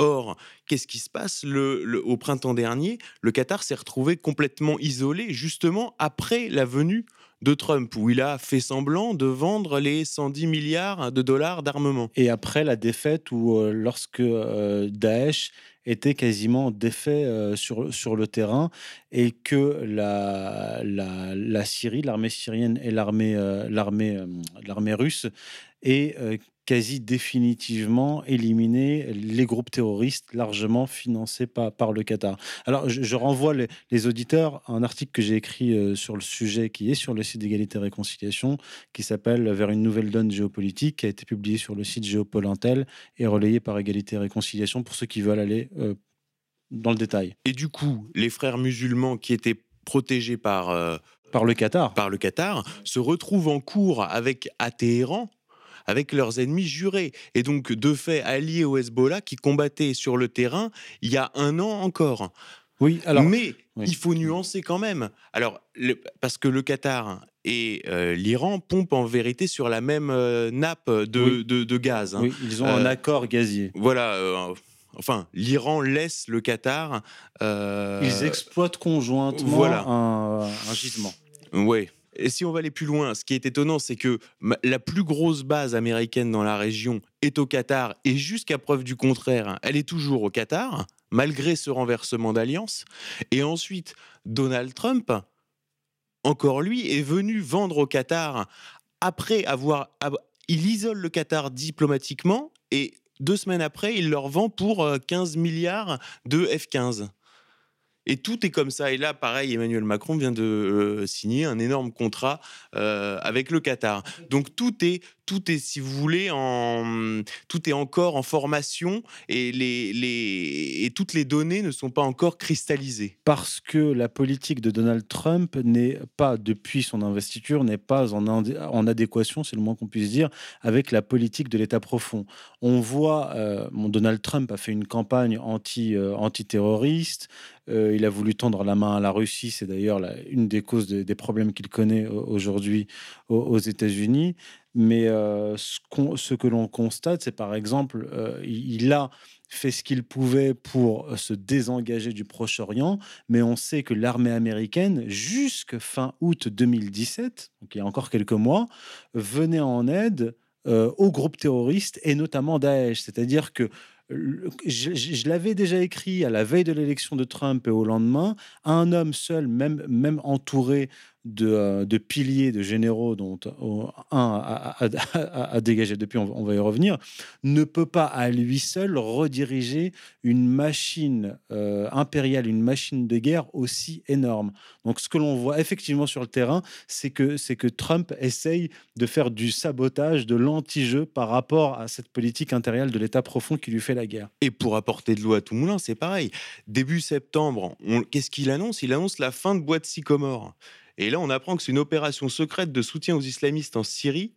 Or, qu'est-ce qui se passe? Le, le- au printemps dernier Le Qatar s'est retrouvé complètement isolé, justement après la venue de Trump, où il a fait semblant de vendre les 110 milliards de dollars d'armement. Et après la défaite, où euh, lorsque euh, Daesh était quasiment défait euh, sur, sur le terrain et que la, la, la Syrie, l'armée syrienne et l'armée l'armée russe euh, quasi définitivement éliminé les groupes terroristes largement financés par, par le Qatar. Alors, je, je renvoie les, les auditeurs à un article que j'ai écrit euh, sur le sujet qui est sur le site d'égalité et réconciliation, qui s'appelle Vers une nouvelle donne géopolitique, qui a été publié sur le site Géopol Intel et relayé par égalité et réconciliation pour ceux qui veulent aller euh, dans le détail. Et du coup, les frères musulmans qui étaient protégés par, euh, Par le Qatar. par le Qatar se retrouvent en cours avec à Téhéran avec leurs ennemis jurés et donc de fait alliés au Hezbollah qui combattaient sur le terrain il y a un an encore. Oui, alors. Mais oui. il faut nuancer quand même. Alors le- parce que le Qatar et euh, l'Iran pompent en vérité sur la même euh, nappe de, Oui. de- de gaz. hein. Oui, ils ont un Euh, accord gazier. Voilà. enfin, l'Iran laisse le Qatar. Ils exploitent conjointement voilà. un, un gisement. Ouais. Et si on va aller plus loin, ce qui est étonnant, c'est que la plus grosse base américaine dans la région est au Qatar et jusqu'à preuve du contraire, elle est toujours au Qatar, malgré ce renversement d'alliance. Et ensuite, Donald Trump, encore lui, est venu vendre au Qatar après avoir... Il isole le Qatar diplomatiquement et deux semaines après, il leur vend pour 15 euh, milliards de F-15. Et tout est comme ça. Et là, pareil, Emmanuel Macron vient de euh, signer un énorme contrat euh, avec le Qatar. Donc tout est tout est, si vous voulez, en, tout est encore en formation et, les, et toutes les données ne sont pas encore cristallisées. Parce que la politique de Donald Trump n'est pas, depuis son investiture, n'est pas en, en adéquation, c'est le moins qu'on puisse dire, avec la politique de l'État profond. On voit, euh, Donald Trump a fait une campagne anti, euh, antiterroriste, euh, il a voulu tendre la main à la Russie, c'est d'ailleurs une des causes des problèmes qu'il connaît aujourd'hui aux États-Unis. Mais euh, ce, que l'on constate, c'est par exemple, euh, il a fait ce qu'il pouvait pour euh, se désengager du Proche-Orient, mais on sait que l'armée américaine, jusque fin août 2017, donc il y a encore quelques mois, venait en aide aux groupes terroristes et notamment Daesh. C'est-à-dire que je, l'avais déjà écrit à la veille de l'élection de Trump et au lendemain, un homme seul, même, même entouré euh, de, piliers, de généraux, dont euh, un a, dégagé depuis, on, va y revenir, ne peut pas à lui seul rediriger une machine euh, impériale, une machine de guerre aussi énorme. Donc ce que l'on voit effectivement sur le terrain, c'est que, c'est que Trump essaye de faire du sabotage, de l'anti-jeu par rapport à cette politique intérieure de l'État profond qui lui fait la guerre. Et pour apporter de l'eau à tout moulin, c'est pareil. Début septembre, qu'est-ce qu'il annonce? Il annonce la fin de Boîte Sycomore. Et là, on apprend que c'est une opération secrète de soutien aux islamistes en Syrie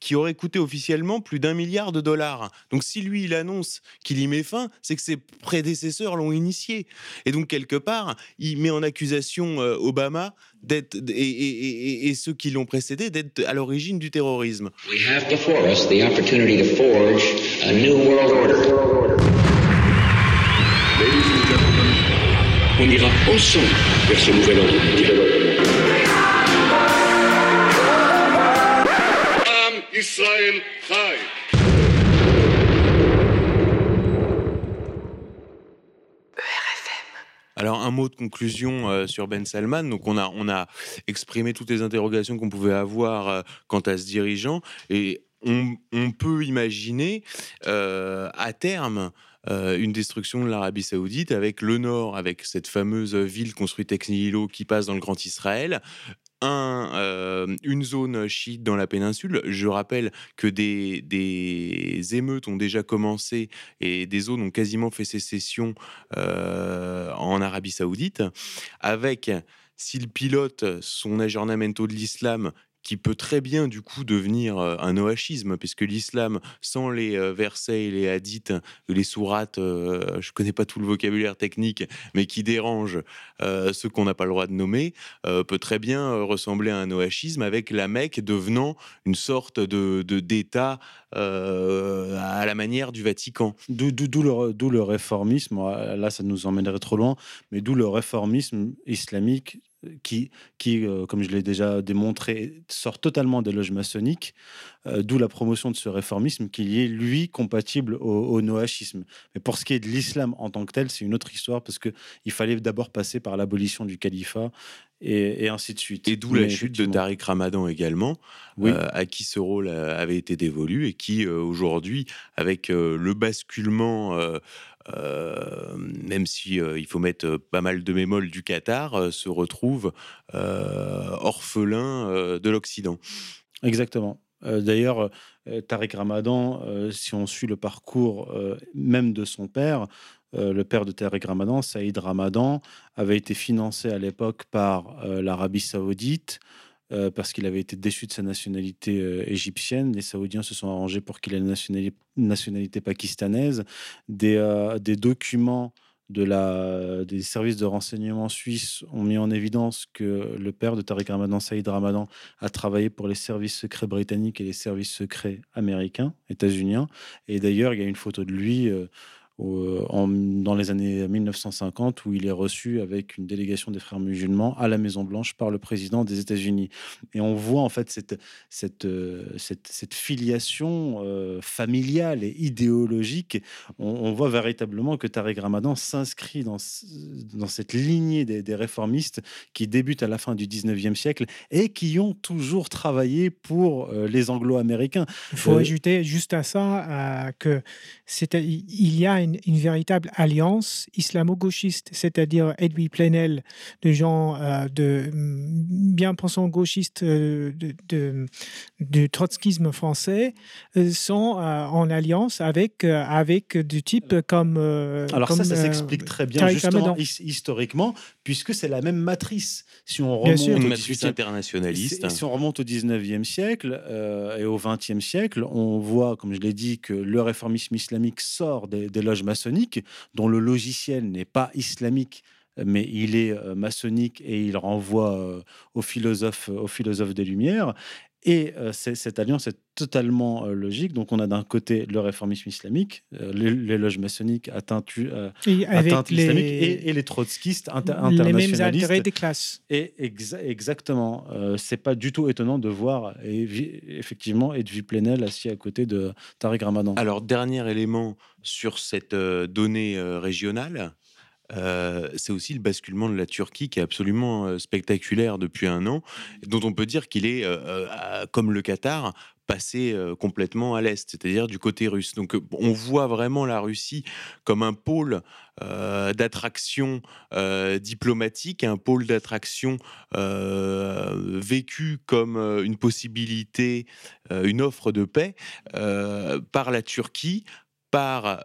qui aurait coûté officiellement plus d'un milliard de dollars. Donc si lui, il annonce qu'il y met fin, c'est que ses prédécesseurs l'ont initié. Et donc, quelque part, il met en accusation euh, Obama d'être, et, ceux qui l'ont précédé d'être à l'origine du terrorisme. On ira ensemble vers ce nouvel ordre Israël Alors un mot de conclusion euh, sur Ben Salman. Donc on a on a exprimé toutes les interrogations qu'on pouvait avoir euh, quant à ce dirigeant. Et on, peut imaginer euh, à terme une destruction de l'Arabie Saoudite avec le nord, avec cette fameuse ville construite ex nihilo qui passe dans le Grand Israël, euh, une zone chiite dans la péninsule. Je rappelle que des, des, émeutes ont déjà commencé et des zones ont quasiment fait sécession euh, en Arabie saoudite, avec s'il pilote son aggiornamento de l'islam qui peut très bien du coup devenir un noachisme, puisque l'islam, sans les versets et les hadiths, les sourates, euh, je connais pas tout le vocabulaire technique, mais qui dérange ceux qu'on n'a pas le droit de nommer, peut très bien ressembler à un noachisme, avec la Mecque devenant une sorte de d'État à la manière du Vatican. D'où le réformisme, là ça nous emmènerait trop loin, mais d'où le réformisme islamique qui, qui euh, comme je l'ai déjà démontré, sort totalement des loges maçonniques, euh, d'où la promotion de ce réformisme qui est, lui, compatible au, noachisme. Mais pour ce qui est de l'islam en tant que tel, c'est une autre histoire, parce qu'il fallait d'abord passer par l'abolition du califat, et, ainsi de suite. Et d'où la chute de Tariq Ramadan également, euh, à qui ce rôle avait été dévolu, et qui, aujourd'hui, avec le basculement euh, même si euh, il faut mettre euh, pas mal de mémoles du Qatar, se retrouve orphelin de l'Occident. Exactement. D'ailleurs, Tariq Ramadan, si on suit le parcours même de son père, le père de Tariq Ramadan, Saïd Ramadan, avait été financé à l'époque par l'Arabie saoudite, euh, parce qu'il avait été déçu de sa nationalité euh, égyptienne. Les Saoudiens se sont arrangés pour qu'il ait la nationalité, pakistanaise. Des, euh, des documents de la, des services de renseignement suisses ont mis en évidence que le père de Tariq Ramadan, Saïd Ramadan, a travaillé pour les services secrets britanniques et les services secrets américains, états-uniens. Et d'ailleurs, il y a une photo de lui dans les années 1950, où il est reçu avec une délégation des frères musulmans à la Maison Blanche par le président des États-Unis. Et on voit en fait cette, cette, cette, filiation familiale et idéologique. On, voit véritablement que Tariq Ramadan s'inscrit dans, dans cette lignée des, des réformistes qui débutent à la fin du 19e siècle et qui ont toujours travaillé pour les anglo-américains. Il faut ajouter juste à ça que il y a une, véritable alliance islamo-gauchiste, c'est-à-dire Edwy Plenel, de gens euh, de mm, bien pensants gauchistes euh, de, du trotskisme français, euh, sont en alliance avec, avec du type comme. Alors ça, ça s'explique très bien justement historiquement, puisque c'est la même matrice. Si on remonte une matrice internationaliste. Si on remonte au 19e siècle et au 20e siècle, on voit, comme je l'ai dit, que le réformisme islamique sort des, loges maçonniques, dont le logiciel n'est pas islamique, mais il est euh, maçonnique et il renvoie euh, aux philosophes des Lumières. Et euh, cette alliance est totalement euh, logique. Donc, on a d'un côté le réformisme islamique, euh, les, loges maçonniques atteintes, atteintes les, et, les trotskistes internationalistes. Les mêmes intérêts des classes. Et exactement. c'est pas du tout étonnant de voir effectivement Edwy Plenel assis à côté de Tariq Ramadan. Alors, dernier élément sur cette donnée régionale, euh, c'est aussi le basculement de la Turquie qui est absolument euh, spectaculaire depuis un an, dont on peut dire qu'il est, euh, comme le Qatar, passé complètement à l'est, c'est-à-dire du côté russe. Donc on voit vraiment la Russie comme un pôle d'attraction diplomatique, un pôle d'attraction vécu comme une possibilité, une offre de paix par la Turquie, par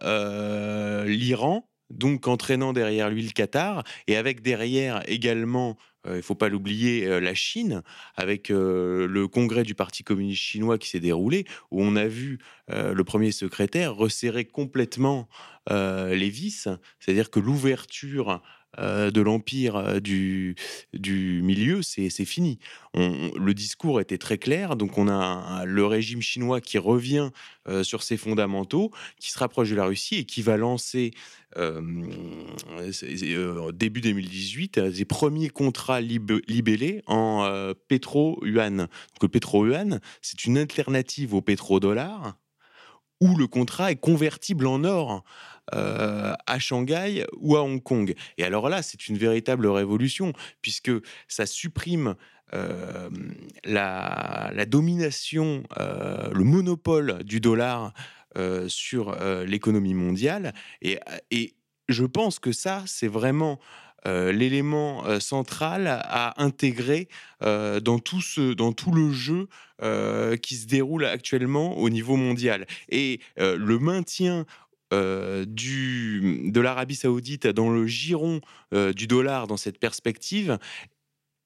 l'Iran donc entraînant derrière lui le Qatar, et avec derrière également, euh, il ne faut pas l'oublier, euh, la Chine, avec euh, le congrès du Parti communiste chinois qui s'est déroulé, où on a vu le premier secrétaire resserrer complètement les vis, c'est-à-dire que l'ouverture euh, de l'empire euh, du, du milieu, c'est fini. le discours était très clair, donc on a le régime chinois qui revient euh, sur ses fondamentaux, qui se rapproche de la Russie et qui va lancer début 2018 des premiers contrats libellés en pétro-yuan. Donc le pétro-yuan, c'est une alternative au pétrodollar où le contrat est convertible en or euh, à Shanghai ou à Hong Kong. Et alors là, c'est une véritable révolution, puisque ça supprime euh, la, domination, euh, le monopole du dollar sur l'économie mondiale. Et, je pense que ça, c'est vraiment l'élément central à intégrer dans, tout ce, dans tout le jeu qui se déroule actuellement au niveau mondial. Et le maintien du, de l'Arabie saoudite dans le giron du dollar dans cette perspective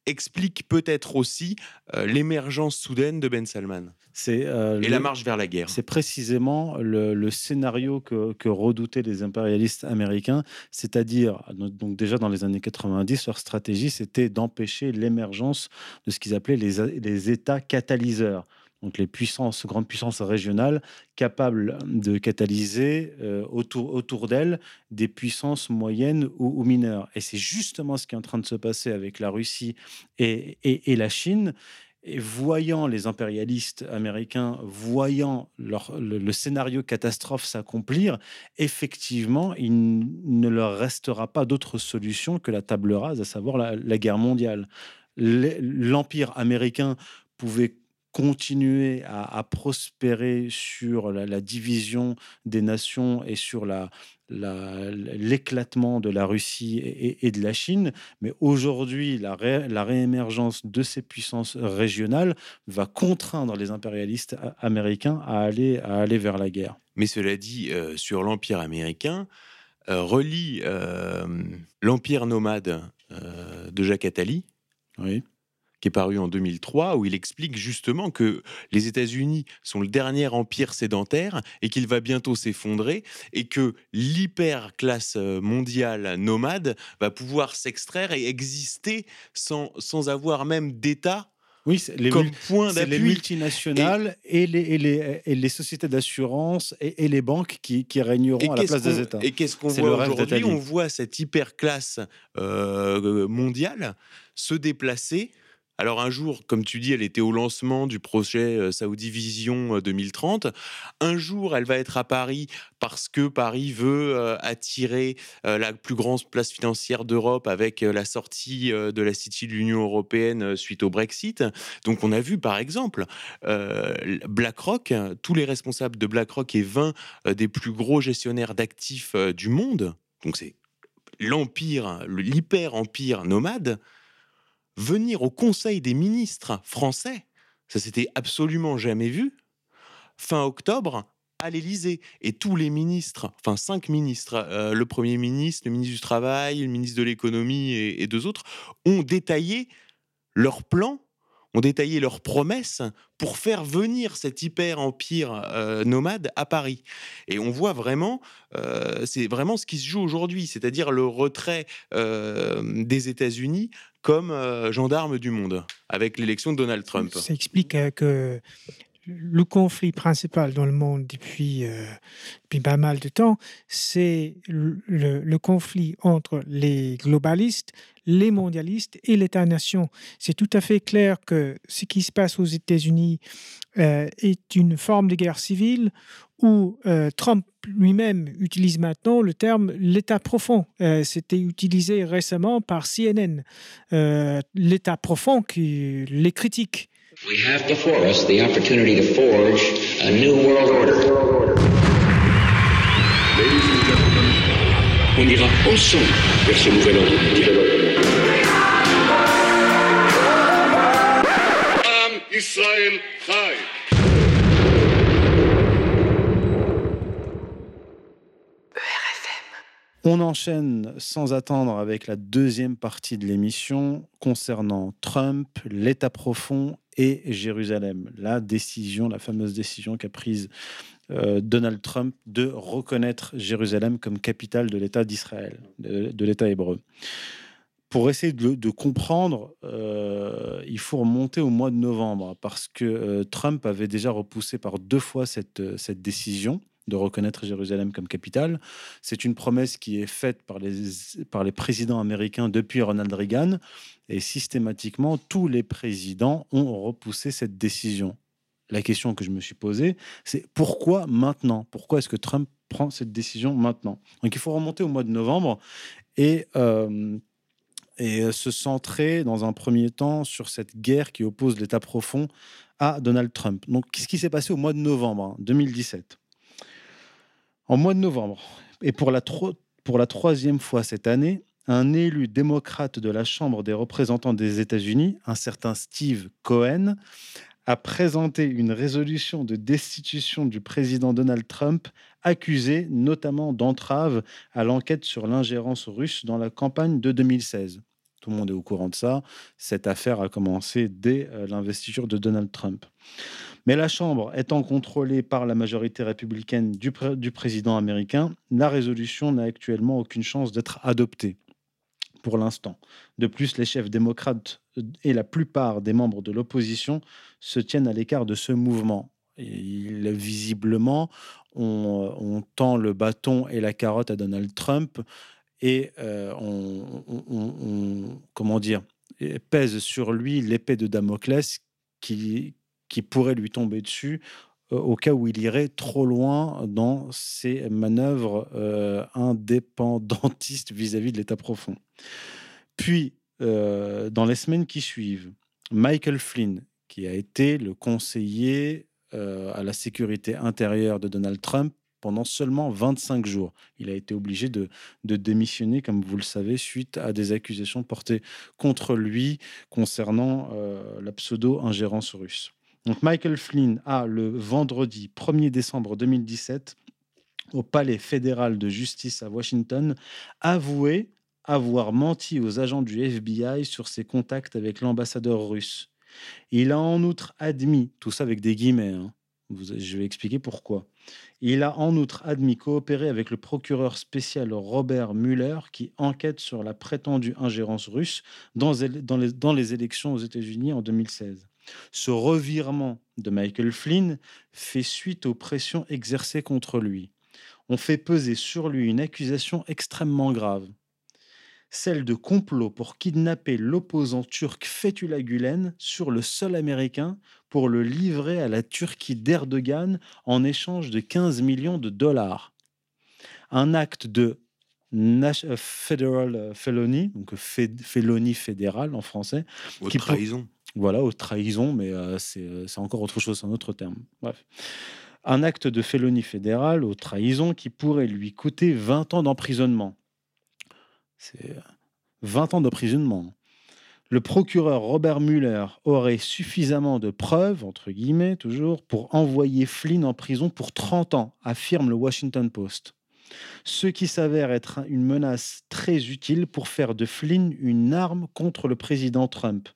explique peut-être aussi l'émergence soudaine de Ben Salman. Euh, et la marche vers la guerre. C'est précisément le, scénario que, redoutaient les impérialistes américains, c'est-à-dire, donc déjà dans les années 90, leur stratégie, c'était d'empêcher l'émergence de ce qu'ils appelaient les, les États catalyseurs donc les puissances, grandes puissances régionales, capables de catalyser euh, autour, autour d'elles des puissances moyennes ou, mineures. Et c'est justement ce qui est en train de se passer avec la Russie et, et la Chine. Et voyant les impérialistes américains, voyant le, scénario catastrophe s'accomplir, effectivement, il ne leur restera pas d'autre solution que la table rase, à savoir la, guerre mondiale. L'empire américain pouvait continuer à, prospérer sur la, division des nations et sur la, l'éclatement de la Russie et, de la Chine. Mais aujourd'hui, la, la, réémergence de ces puissances régionales va contraindre les impérialistes américains à aller, à aller vers la guerre. Mais cela dit, euh, sur l'Empire américain, euh, relie euh, l'Empire nomade de Jacques Attali, oui qui est paru en 2003, où il explique justement que les États-Unis sont le dernier empire sédentaire et qu'il va bientôt s'effondrer et que l'hyper-classe euh, mondiale nomade va pouvoir s'extraire et exister sans, sans avoir même d'État Oui, les, comme point les multinationales et, les, et, les, et les sociétés d'assurance et, les banques qui, qui régneront à la place des États. et qu'est-ce qu'on voit aujourd'hui? On voit cette hyper classe euh, mondiale se déplacer. Alors un jour, comme tu dis, elle était au lancement du projet euh, Saudi Vision euh, 2030. Un jour, elle va être à Paris parce que Paris veut euh, attirer euh, la plus grande place financière d'Europe avec euh, la sortie euh, de la City de l'Union européenne euh, suite au Brexit. Donc on a vu par exemple euh, BlackRock, tous les responsables de BlackRock et 20 euh, des plus gros gestionnaires d'actifs euh, du monde, donc c'est l'empire, le- l'hyper-empire nomade, venir au Conseil des ministres français, ça s'était absolument jamais vu, fin octobre, à l'Élysée. Et tous les ministres, enfin cinq ministres, euh, le Premier ministre, le ministre du Travail, le ministre de l'Économie et, et deux autres, ont détaillé leur plan, ont détaillé leurs promesses pour faire venir cet hyper-empire euh, nomade à Paris. Et on voit vraiment, euh, c'est vraiment ce qui se joue aujourd'hui, c'est-à-dire le retrait euh, des États-Unis comme gendarme du monde avec l'élection de Donald Trump. Ça explique que le conflit principal dans le monde depuis, euh, pas mal de temps, c'est le, conflit entre les globalistes, les mondialistes et l'État-nation. C'est tout à fait clair que ce qui se passe aux États-Unis euh, est une forme de guerre civile où euh, Trump lui-même utilise maintenant le terme l'État profond. C'était utilisé récemment par CNN. L'État profond qui les critique. We have before us the opportunity to forge a new world order. Ladies and gentlemen, on ira ensemble vers ce nouvel ordre mondial. Am Israël Chai. On enchaîne sans attendre avec la deuxième partie de l'émission concernant Trump, l'État profond et Jérusalem. La décision, la fameuse décision qu'a prise euh, Donald Trump de reconnaître Jérusalem comme capitale de l'État d'Israël, de, l'État hébreu. Pour essayer de, comprendre, euh, il faut remonter au mois de novembre parce que euh, Trump avait déjà repoussé par deux fois cette décision de reconnaître Jérusalem comme capitale. C'est une promesse qui est faite par les, par les présidents américains depuis Ronald Reagan. Et systématiquement, tous les présidents ont repoussé cette décision. La question que je me suis posée, c'est pourquoi maintenant? Pourquoi est-ce que Trump prend cette décision maintenant? Donc il faut remonter au mois de novembre et, euh, et se centrer dans un premier temps sur cette guerre qui oppose l'État profond à Donald Trump. Donc qu'est-ce qui s'est passé au mois de novembre hein, 2017 en mois de novembre, et pour la, troisième fois cette année, un élu démocrate de la Chambre des représentants des États-Unis, un certain Steve Cohen, a présenté une résolution de destitution du président Donald Trump, accusé notamment d'entrave à l'enquête sur l'ingérence russe dans la campagne de 2016. Tout le monde est au courant de ça. Cette affaire a commencé dès euh, l'investiture de Donald Trump. Mais la Chambre étant contrôlée par la majorité républicaine du, pré- du président américain, la résolution n'a actuellement aucune chance d'être adoptée pour l'instant. De plus, les chefs démocrates et la plupart des membres de l'opposition se tiennent à l'écart de ce mouvement. Et il- visiblement, on, on tend le bâton et la carotte à Donald Trump et euh, on, on- on- comment dire, pèse sur lui l'épée de Damoclès qui, qui pourrait lui tomber dessus euh, au cas où il irait trop loin dans ses manœuvres euh, indépendantistes vis-à-vis de l'État profond. Puis, euh, dans les semaines qui suivent, Michael Flynn, qui a été le conseiller à la sécurité intérieure de Donald Trump pendant seulement 25 jours. Il a été obligé de, démissionner, comme vous le savez, suite à des accusations portées contre lui concernant la pseudo-ingérence russe. Michael Flynn a le vendredi 1er décembre 2017 au palais fédéral de justice à Washington avoué avoir menti aux agents du FBI sur ses contacts avec l'ambassadeur russe. Il a en outre admis, tout ça avec des guillemets, hein, je vais expliquer pourquoi. Il a en outre admis coopérer avec le procureur spécial Robert Mueller qui enquête sur la prétendue ingérence russe dans les, dans les élections aux États-Unis en 2016. Ce revirement de Michael Flynn fait suite aux pressions exercées contre lui. On fait peser sur lui une accusation extrêmement grave, celle de complot pour kidnapper l'opposant turc Fethullah Gulen sur le sol américain pour le livrer à la Turquie d'Erdogan en échange de 15 millions de dollars. Un acte de euh, federal euh, felony, donc félonie fédérale en français. Haute trahison. Voilà, haute trahison, mais euh, c'est encore autre chose, c'est un autre terme. Bref. Un acte de félonie fédérale, haute trahison, qui pourrait lui coûter 20 ans d'emprisonnement. C'est 20 ans d'emprisonnement. Le procureur Robert Mueller aurait suffisamment de preuves, entre guillemets, toujours, pour envoyer Flynn en prison pour 30 ans, affirme le Washington Post ce qui s'avère être une menace très utile pour faire de Flynn une arme contre le président Trump.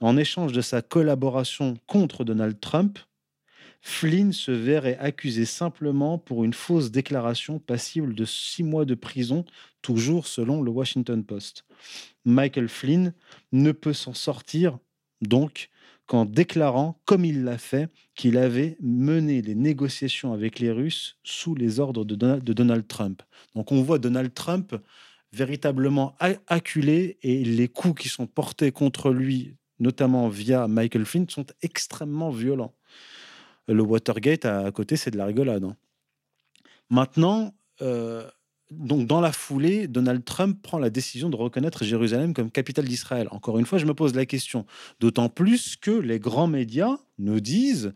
En échange de sa collaboration contre Donald Trump, Flynn se verrait accusé simplement pour une fausse déclaration passible de six mois de prison, toujours selon le Washington Post. Michael Flynn ne peut s'en sortir donc qu'en déclarant, comme il l'a fait, qu'il avait mené les négociations avec les Russes sous les ordres de, Donald Trump. Donc on voit Donald Trump véritablement acculé et les coups qui sont portés contre lui, notamment via Michael Flynn, sont extrêmement violents. Le Watergate à côté, c'est de la rigolade. Hein. Maintenant, euh, donc, dans la foulée, Donald Trump prend la décision de reconnaître Jérusalem comme capitale d'Israël. Encore une fois, je me pose la question. D'autant plus que les grands médias nous disent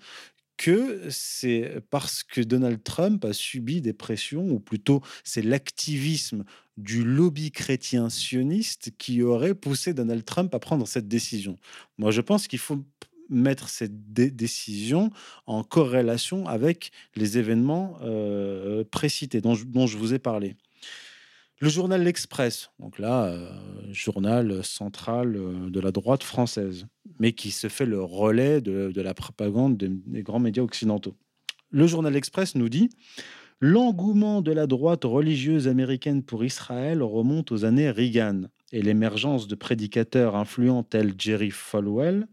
que c'est parce que Donald Trump a subi des pressions, ou plutôt c'est l'activisme du lobby chrétien sioniste qui aurait poussé Donald Trump à prendre cette décision. Moi, je pense qu'il faut mettre cette décision en corrélation avec les événements euh, précités dont je, vous ai parlé. Le journal L'Express, donc là, euh, journal central euh, de la droite française, mais qui se fait le relais de, la propagande des, grands médias occidentaux. Le journal L'Express nous dit L'engouement de la droite religieuse américaine pour Israël remonte aux années Reagan et l'émergence de prédicateurs influents tels Jerry Falwell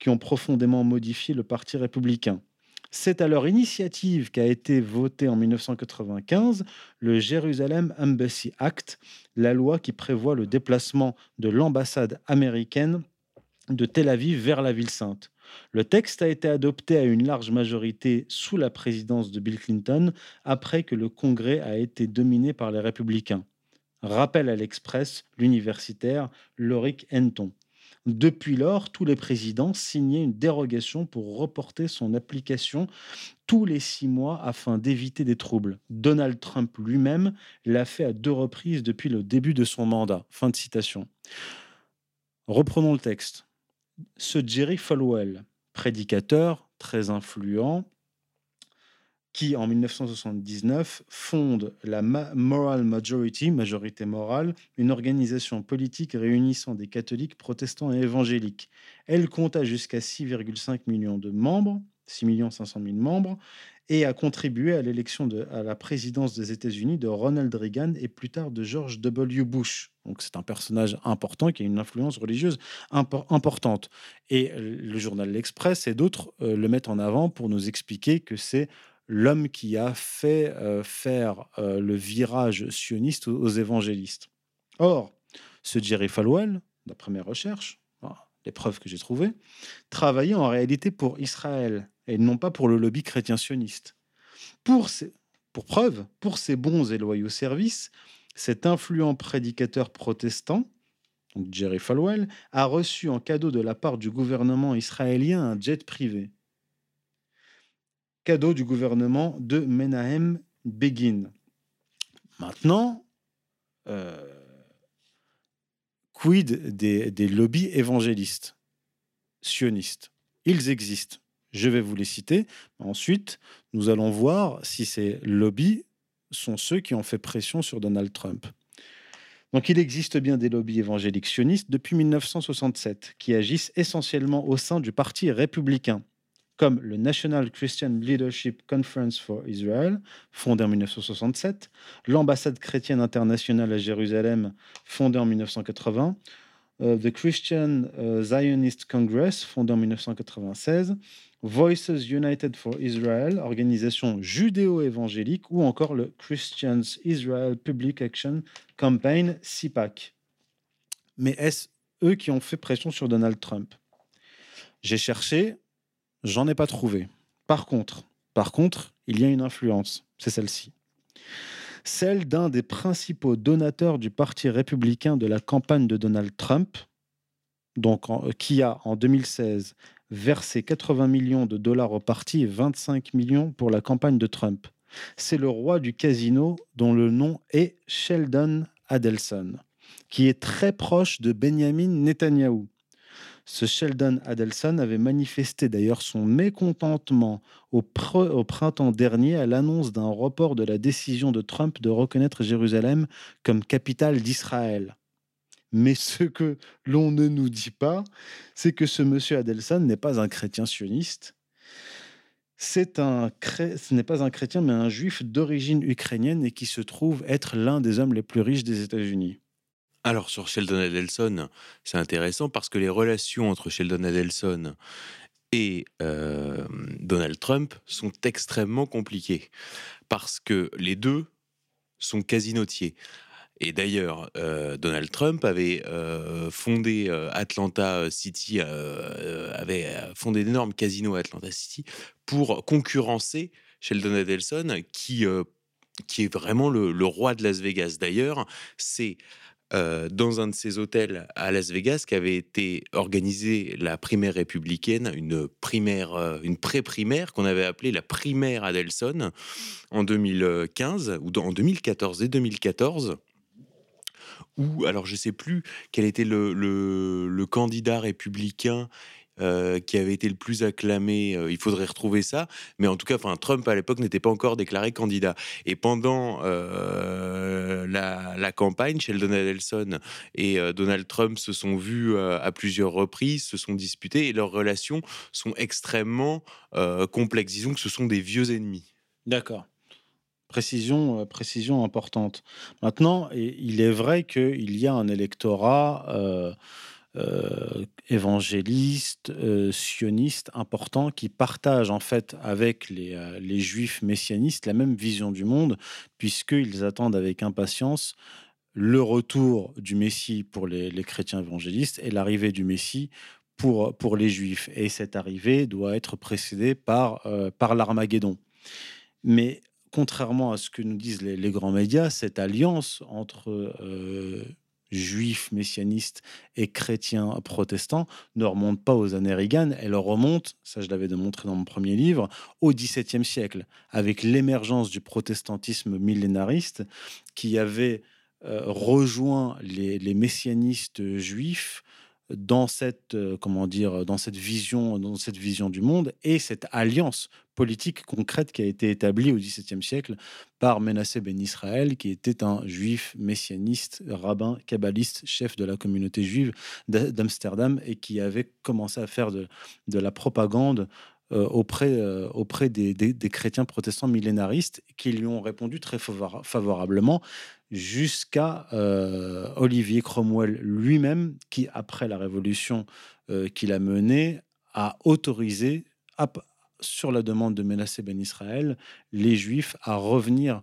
qui ont profondément modifié le Parti républicain. C'est à leur initiative qu'a été voté en 1995 le Jerusalem Embassy Act, la loi qui prévoit le déplacement de l'ambassade américaine de Tel Aviv vers la ville sainte. Le texte a été adopté à une large majorité sous la présidence de Bill Clinton après que le Congrès a été dominé par les républicains. Rappel à l'Express, l'universitaire Loric Henton. Depuis lors, tous les présidents signaient une dérogation pour reporter son application tous les six mois afin d'éviter des troubles. Donald Trump lui-même l'a fait à deux reprises depuis le début de son mandat. Fin de citation. Reprenons le texte. Ce Jerry Falwell, prédicateur très influent, qui, en 1979, fonde la Moral Majority, majorité morale, une organisation politique réunissant des catholiques, protestants et évangéliques. Elle compta jusqu'à 6,5 millions de membres, 6 500 000 membres, et a contribué à l'élection à la présidence des États-Unis de Ronald Reagan et plus tard de George W. Bush. Donc c'est un personnage important qui a une influence religieuse importante. Et le journal L'Express et d'autres euh, le mettent en avant pour nous expliquer que c'est l'homme qui a fait euh, faire euh, le virage sioniste aux, évangélistes. Or, ce Jerry Falwell, d'après mes recherches, les preuves que j'ai trouvées, travaillait en réalité pour Israël et non pas pour le lobby chrétien sioniste. Pour, preuve, pour ses bons et loyaux services, cet influent prédicateur protestant, Jerry Falwell, a reçu en cadeau de la part du gouvernement israélien un jet privé cadeau du gouvernement de Menahem Begin. Maintenant, euh, quid des, des, lobbies évangélistes, sionistes? Ils existent. Je vais vous les citer. Ensuite, nous allons voir si ces lobbies sont ceux qui ont fait pression sur Donald Trump. Donc il existe bien des lobbies évangéliques sionistes depuis 1967 qui agissent essentiellement au sein du Parti républicain comme le National Christian Leadership Conference for Israel, fondé en 1967, l'ambassade chrétienne internationale à Jérusalem, fondée en 1980, euh, The Christian euh, Zionist Congress, fondé en 1996, Voices United for Israel, organisation judéo-évangélique, ou encore le Christians Israel Public Action Campaign, CIPAC. Mais est-ce eux qui ont fait pression sur Donald Trump? J'ai cherché, j'en ai pas trouvé. Par contre, par contre, il y a une influence, c'est celle-ci. Celle d'un des principaux donateurs du Parti républicain de la campagne de Donald Trump, donc qui a en 2016 versé 80 millions de dollars au parti et 25 millions pour la campagne de Trump. C'est le roi du casino dont le nom est Sheldon Adelson, qui est très proche de Benjamin Netanyahu. Ce Sheldon Adelson avait manifesté d'ailleurs son mécontentement au, printemps dernier à l'annonce d'un report de la décision de Trump de reconnaître Jérusalem comme capitale d'Israël. Mais ce que l'on ne nous dit pas, c'est que ce monsieur Adelson n'est pas un chrétien sioniste. C'est un, ce n'est pas un chrétien, mais un juif d'origine ukrainienne et qui se trouve être l'un des hommes les plus riches des États-Unis. Alors sur Sheldon Adelson, c'est intéressant parce que les relations entre Sheldon Adelson et euh, Donald Trump sont extrêmement compliquées parce que les deux sont casinotiers. Et d'ailleurs, euh, Donald Trump avait euh, fondé Atlanta City, avait fondé d'énormes casinos à Atlanta City pour concurrencer Sheldon Adelson, qui, qui est vraiment le, le, roi de Las Vegas. D'ailleurs, c'est euh, dans un de ces hôtels à Las Vegas qu'avait été organisée la primaire républicaine, une primaire, euh, une pré-primaire qu'on avait appelée la primaire Adelson en 2015 ou en 2014 et 2014 où, alors je sais plus quel était le candidat républicain euh, qui avait été le plus acclamé. Euh, il faudrait retrouver ça. Mais en tout cas, enfin, Trump à l'époque n'était pas encore déclaré candidat. Et pendant euh, la, campagne, Sheldon Adelson et Donald Trump se sont vus à plusieurs reprises, se sont disputés et leurs relations sont extrêmement complexes. Disons que ce sont des vieux ennemis. D'accord. Précision, précision importante. Maintenant, il est vrai qu'il y a un électorat évangélistes, euh, sionistes importants qui partagent en fait avec les, euh, les, juifs messianistes la même vision du monde, puisqu'ils attendent avec impatience le retour du Messie pour les, chrétiens évangélistes et l'arrivée du Messie pour, pour les juifs. Et cette arrivée doit être précédée par, par l'Armageddon. Mais contrairement à ce que nous disent les grands médias, cette alliance entre juifs messianistes et chrétiens protestants ne remonte pas aux années Reagan, elle remonte, ça je l'avais démontré dans mon premier livre, au XVIIe siècle, avec l'émergence du protestantisme millénariste qui avait euh, rejoint les, les, messianistes juifs dans cette euh, comment dire dans cette vision dans cette vision du monde et cette alliance politique concrète qui a été établie au XVIIe siècle par Menassé ben Israël qui était un juif messianiste rabbin kabbaliste chef de la communauté juive d'Amsterdam et qui avait commencé à faire de, la propagande euh, auprès, euh, auprès des, chrétiens protestants millénaristes qui lui ont répondu très favorablement jusqu'à euh, Olivier Cromwell lui-même, qui, après la révolution euh, qu'il a menée, a autorisé, sur la demande de Ménassé Ben Israël, les Juifs à revenir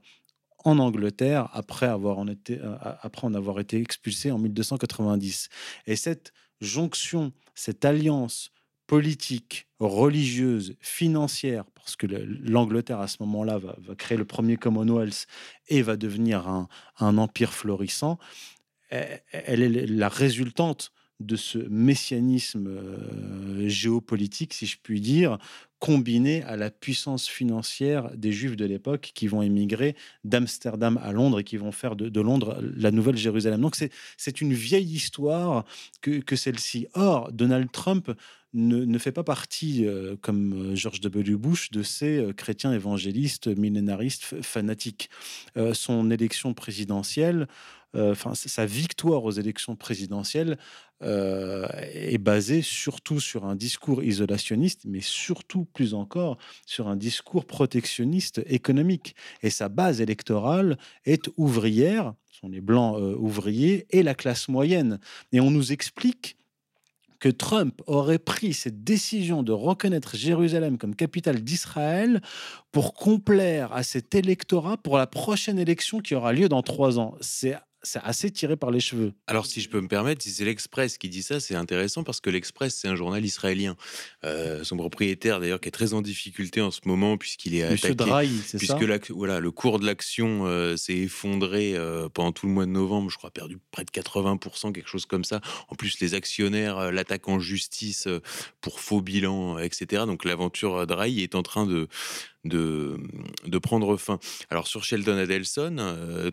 en Angleterre après, avoir en, été, euh, après en avoir été expulsés en 1290. Et cette jonction, cette alliance politique, religieuse, financière, parce que l'Angleterre à ce moment-là va, créer le premier Commonwealth et va devenir un, empire florissant, elle est la résultante de ce messianisme euh, géopolitique, si je puis dire, combiné à la puissance financière des Juifs de l'époque qui vont émigrer d'Amsterdam à Londres et qui vont faire de, Londres la nouvelle Jérusalem. Donc c'est une vieille histoire que celle-ci. Or, Donald Trump ne, fait pas partie, euh, comme euh, George W. Bush, de ces euh, chrétiens évangélistes, millénaristes, fanatiques. son élection présidentielle, enfin sa victoire aux élections présidentielles est basée surtout sur un discours isolationniste, mais surtout plus encore sur un discours protectionniste économique. Et sa base électorale est ouvrière, sont les blancs ouvriers, et la classe moyenne. Et on nous explique que Trump aurait pris cette décision de reconnaître Jérusalem comme capitale d'Israël pour complaire à cet électorat pour la prochaine élection qui aura lieu dans trois ans. C'est c'est assez tiré par les cheveux. Alors, si je peux me permettre, si c'est l'Express qui dit ça, c'est intéressant parce que l'Express, c'est un journal israélien. Euh, son propriétaire, d'ailleurs, qui est très en difficulté en ce moment puisqu'il est Monsieur attaqué. Drahi, c'est ça? Puisque voilà, le cours de l'action euh, s'est effondré euh, pendant tout le mois de novembre, je crois, perdu près de 80%, quelque chose comme ça. En plus, les actionnaires l'attaquent en justice pour faux bilan, etc. Donc, l'aventure Drahi est en train de, de, de prendre fin. Alors sur Sheldon Adelson, euh,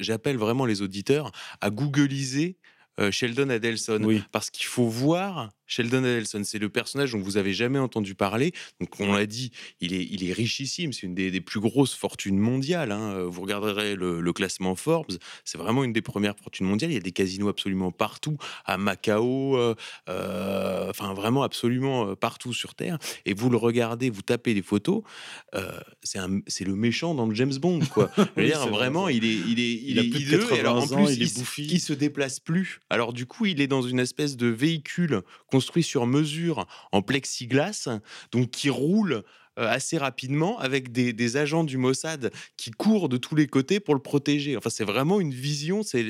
j'appelle vraiment les auditeurs à googliser euh, Sheldon Adelson Oui. parce qu'il faut voir Sheldon Adelson. C'est le personnage dont vous avez jamais entendu parler. Donc on l'a dit, il est, il est richissime. C'est une des, des plus grosses fortunes mondiales. hein. Vous regarderez le, le classement Forbes, c'est vraiment une des premières fortunes mondiales. Il y a des casinos absolument partout, à Macao, euh, euh, enfin vraiment absolument euh, partout sur Terre. Et vous le regardez, vous tapez les photos, euh, c'est le méchant dans le James Bond, quoi. Je veux Oui, dire, c'est vrai, vraiment, il est, il est, il Il a est plus de et alors, en 80 ans, plus, il est se- bouffi. il se déplace plus. Alors du coup, il est dans une espèce de véhicule construit sur mesure en plexiglas, donc qui roule assez rapidement avec des, agents du Mossad qui courent de tous les côtés pour le protéger. Enfin, c'est vraiment une vision. C'est,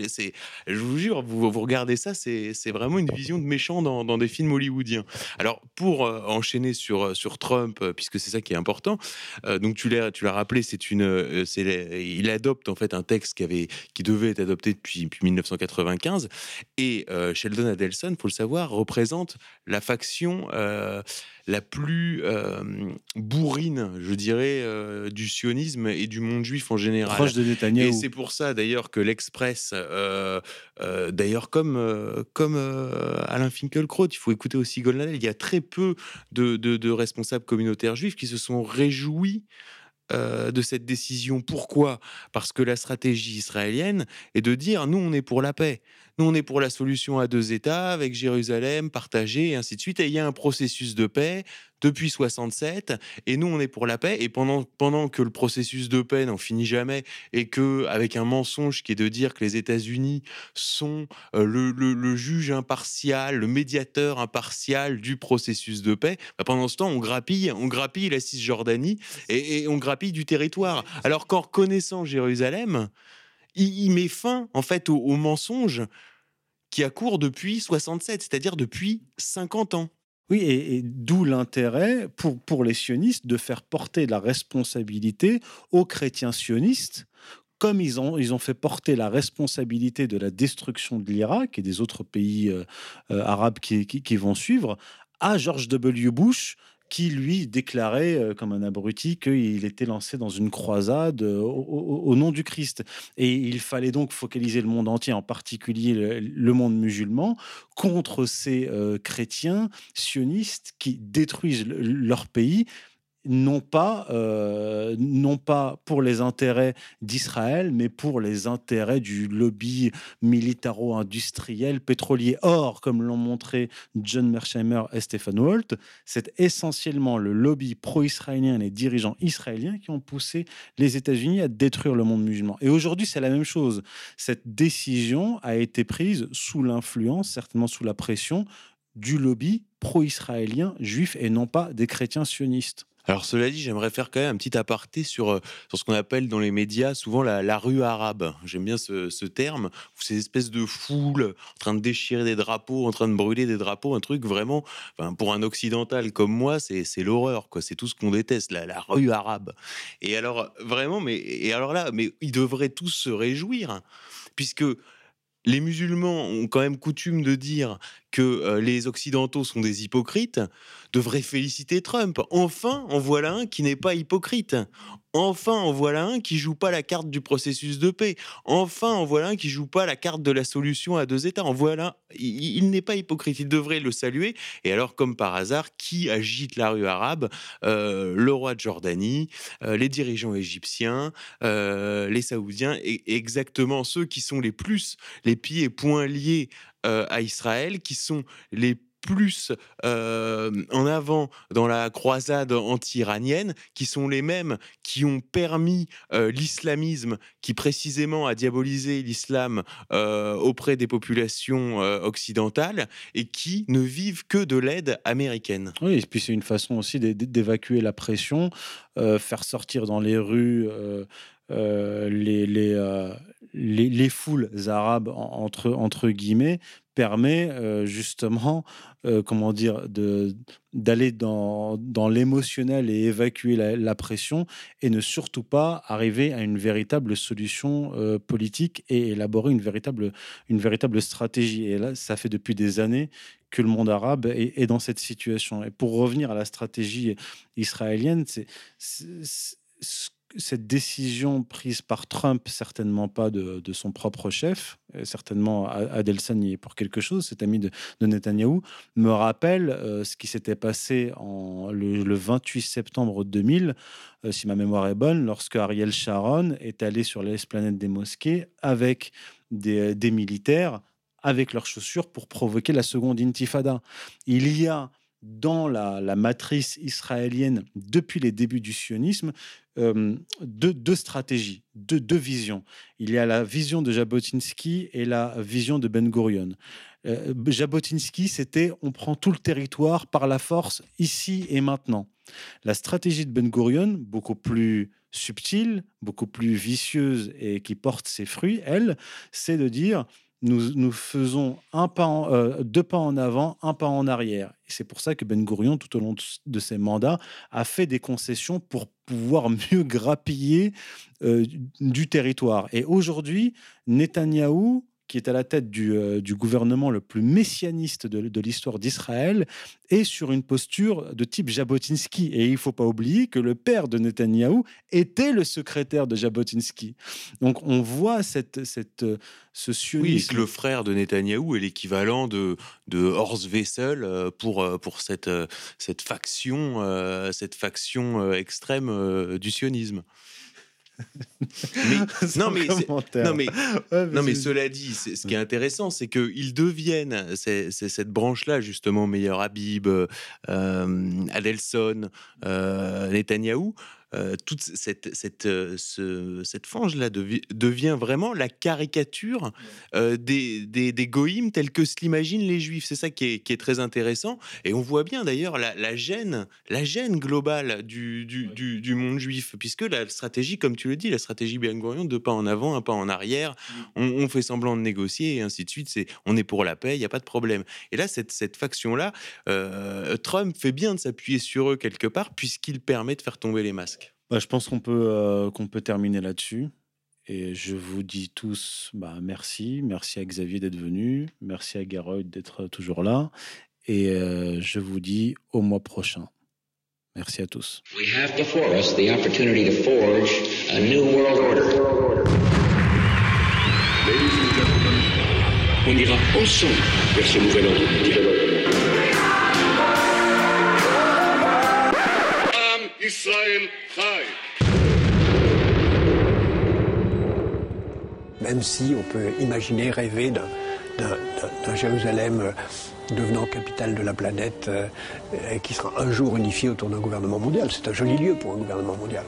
je vous jure, vous, regardez ça, c'est, vraiment une vision de méchant dans, des films hollywoodiens. Alors, pour euh, enchaîner sur, euh, Trump, euh, puisque c'est ça qui est important, euh, donc tu l'as, rappelé, c'est une, euh, il adopte en fait un texte qui avait, qui devait être adopté depuis, depuis 1995, et euh, Sheldon Adelson, faut le savoir, représente la faction euh, la plus euh, bourrine, je dirais, euh, du sionisme et du monde juif en général. Proche de Et Netanyahou. c'est pour ça d'ailleurs que l'Express, euh, d'ailleurs comme, comme Alain Finkielkraut, il faut écouter aussi Goldnadel, il y a très peu de, de- de responsables communautaires juifs qui se sont réjouis euh, de cette décision. Pourquoi? Parce que la stratégie israélienne est de dire nous on est pour la paix, nous on est pour la solution à deux États avec Jérusalem partagée et ainsi de suite. Et il y a un processus de paix depuis 67 et nous on est pour la paix. Et pendant pendant que le processus de paix n'en finit jamais et que avec un mensonge qui est de dire que les États-Unis sont euh, le, juge impartial, le médiateur impartial du processus de paix, bah, pendant ce temps on grappille, on grappille la Cisjordanie et, on grappille du territoire. Alors qu'en reconnaissant Jérusalem, il, il met fin en fait au, au mensonge qui a cours depuis 67, c'est-à-dire depuis 50 ans. Oui, et, d'où l'intérêt pour, pour les sionistes de faire porter la responsabilité aux chrétiens sionistes, comme ils ont, ils ont fait porter la responsabilité de la destruction de l'Irak et des autres pays euh, euh, arabes qui, qui- qui vont suivre à George W. Bush, qui lui déclarait euh, comme un abruti qu'il était lancé dans une croisade euh, au, nom du Christ. Et il fallait donc focaliser le monde entier, en particulier le, monde musulman, contre ces euh, chrétiens sionistes qui détruisent le- leur pays non pas, euh, non pas pour les intérêts d'Israël, mais pour les intérêts du lobby militaro-industriel pétrolier. Or, comme l'ont montré John Mersheimer et Stephen Walt, c'est essentiellement le lobby pro-israélien et les dirigeants israéliens qui ont poussé les États-Unis à détruire le monde musulman. Et aujourd'hui, c'est la même chose. Cette décision a été prise sous l'influence, certainement sous la pression, du lobby pro-israélien juif et non pas des chrétiens sionistes. Alors cela dit, j'aimerais faire quand même un petit aparté sur, euh, sur ce qu'on appelle dans les médias souvent la, rue arabe. J'aime bien ce, terme, ces espèces de foules en train de déchirer des drapeaux, en train de brûler des drapeaux, un truc vraiment, enfin, pour un occidental comme moi, c'est c'est l'horreur, quoi. C'est tout ce qu'on déteste, la, la rue arabe. Et alors vraiment, mais et alors là, mais ils devraient tous se réjouir, puisque les musulmans ont quand même coutume de dire que euh, les occidentaux sont des hypocrites, devraient féliciter Trump. Enfin, en voilà un qui n'est pas hypocrite. Enfin, en voilà un qui joue pas la carte du processus de paix. Enfin, en voilà un qui joue pas la carte de la solution à deux États. En voilà, il, il n'est pas hypocrite. Il devrait le saluer. Et alors, comme par hasard, qui agite la rue arabe Euh, Le roi de Jordanie, euh, les dirigeants égyptiens, les Saoudiens, et exactement ceux qui sont les plus les pieds et poings liés euh, à Israël, qui sont les plus en avant dans la croisade anti-iranienne, qui sont les mêmes qui ont permis l'islamisme, qui précisément a diabolisé l'islam auprès des populations occidentales et qui ne vivent que de l'aide américaine. Oui, et puis c'est une façon aussi d'évacuer la pression, faire sortir dans les rues les, les, foules arabes, entre, guillemets, permet euh, justement, euh, comment dire, d'aller dans, l'émotionnel et évacuer la, pression et ne surtout pas arriver à une véritable solution euh, politique et élaborer une véritable, une véritable stratégie. Et là, ça fait depuis des années que le monde arabe est, est dans cette situation. Et pour revenir à la stratégie israélienne, c'est cette décision prise par Trump, certainement pas de, son propre chef, certainement Adelson y est pour quelque chose, cet ami de, Netanyahou, me rappelle euh, ce qui s'était passé le, 28 septembre 2000, euh, si ma mémoire est bonne, lorsque Ariel Sharon est allé sur l'esplanade des mosquées avec des, des militaires avec leurs chaussures pour provoquer la seconde intifada. Il y a dans la, matrice israélienne depuis les débuts du sionisme euh, deux, stratégies, deux, visions. Il y a la vision de Jabotinsky et la vision de Ben Gurion. Euh, Jabotinsky, c'était on prend tout le territoire par la force ici et maintenant. La stratégie de Ben Gurion, beaucoup plus subtile, beaucoup plus vicieuse et qui porte ses fruits, elle, c'est de dire nous, nous faisons un pas euh, deux pas en avant, un pas en arrière. Et c'est pour ça que Ben Gurion, tout au long de ses mandats, a fait des concessions pour pouvoir mieux grappiller euh, du territoire. Et aujourd'hui, Netanyahou qui est à la tête du, euh, gouvernement le plus messianiste de, l'histoire d'Israël, est sur une posture de type Jabotinsky. Et il ne faut pas oublier que le père de Netanyahou était le secrétaire de Jabotinsky. Donc on voit cette, cette, ce sionisme. Oui, que le frère de Netanyahou est l'équivalent de, de Horst Wessel euh, pour, euh, pour cette, cette faction, cette faction extrême du sionisme non, mais non, mais, non, mais cela dit, ce qui est intéressant, c'est qu'ils deviennent cette branche-là, justement, Meilleur Habib, euh, Adelson, euh, Netanyahou, euh, toute cette, cette, euh, cette fange-là devient vraiment la caricature euh, des, des, des goïms tels que se l'imaginent les juifs. C'est ça qui est, qui est, très intéressant. Et on voit bien d'ailleurs la, la, gêne, la gêne globale du, du, du, monde juif, puisque la stratégie, comme tu le dis, la stratégie Ben Gurion, deux pas en avant, un pas en arrière, on, fait semblant de négocier et ainsi de suite. C'est, on est pour la paix, il n'y a pas de problème. Et là, cette, cette faction-là, Trump fait bien de s'appuyer sur eux quelque part, puisqu'il permet de faire tomber les masques. Bah, je pense qu'on peut, euh, qu'on peut terminer là-dessus. Et je vous dis tous bah, merci. Merci à Xavier d'être venu. Merci à Garold d'être toujours là. Et euh, je vous dis au mois prochain. Merci à tous. We have before us the opportunity to forge a new world order. On ira ensemble vers ce nouvel ordre. Israël Même si on peut imaginer, rêver d'un Jérusalem euh, devenant capitale de la planète euh, et qui sera un jour unifié autour d'un gouvernement mondial. C'est un joli lieu pour un gouvernement mondial.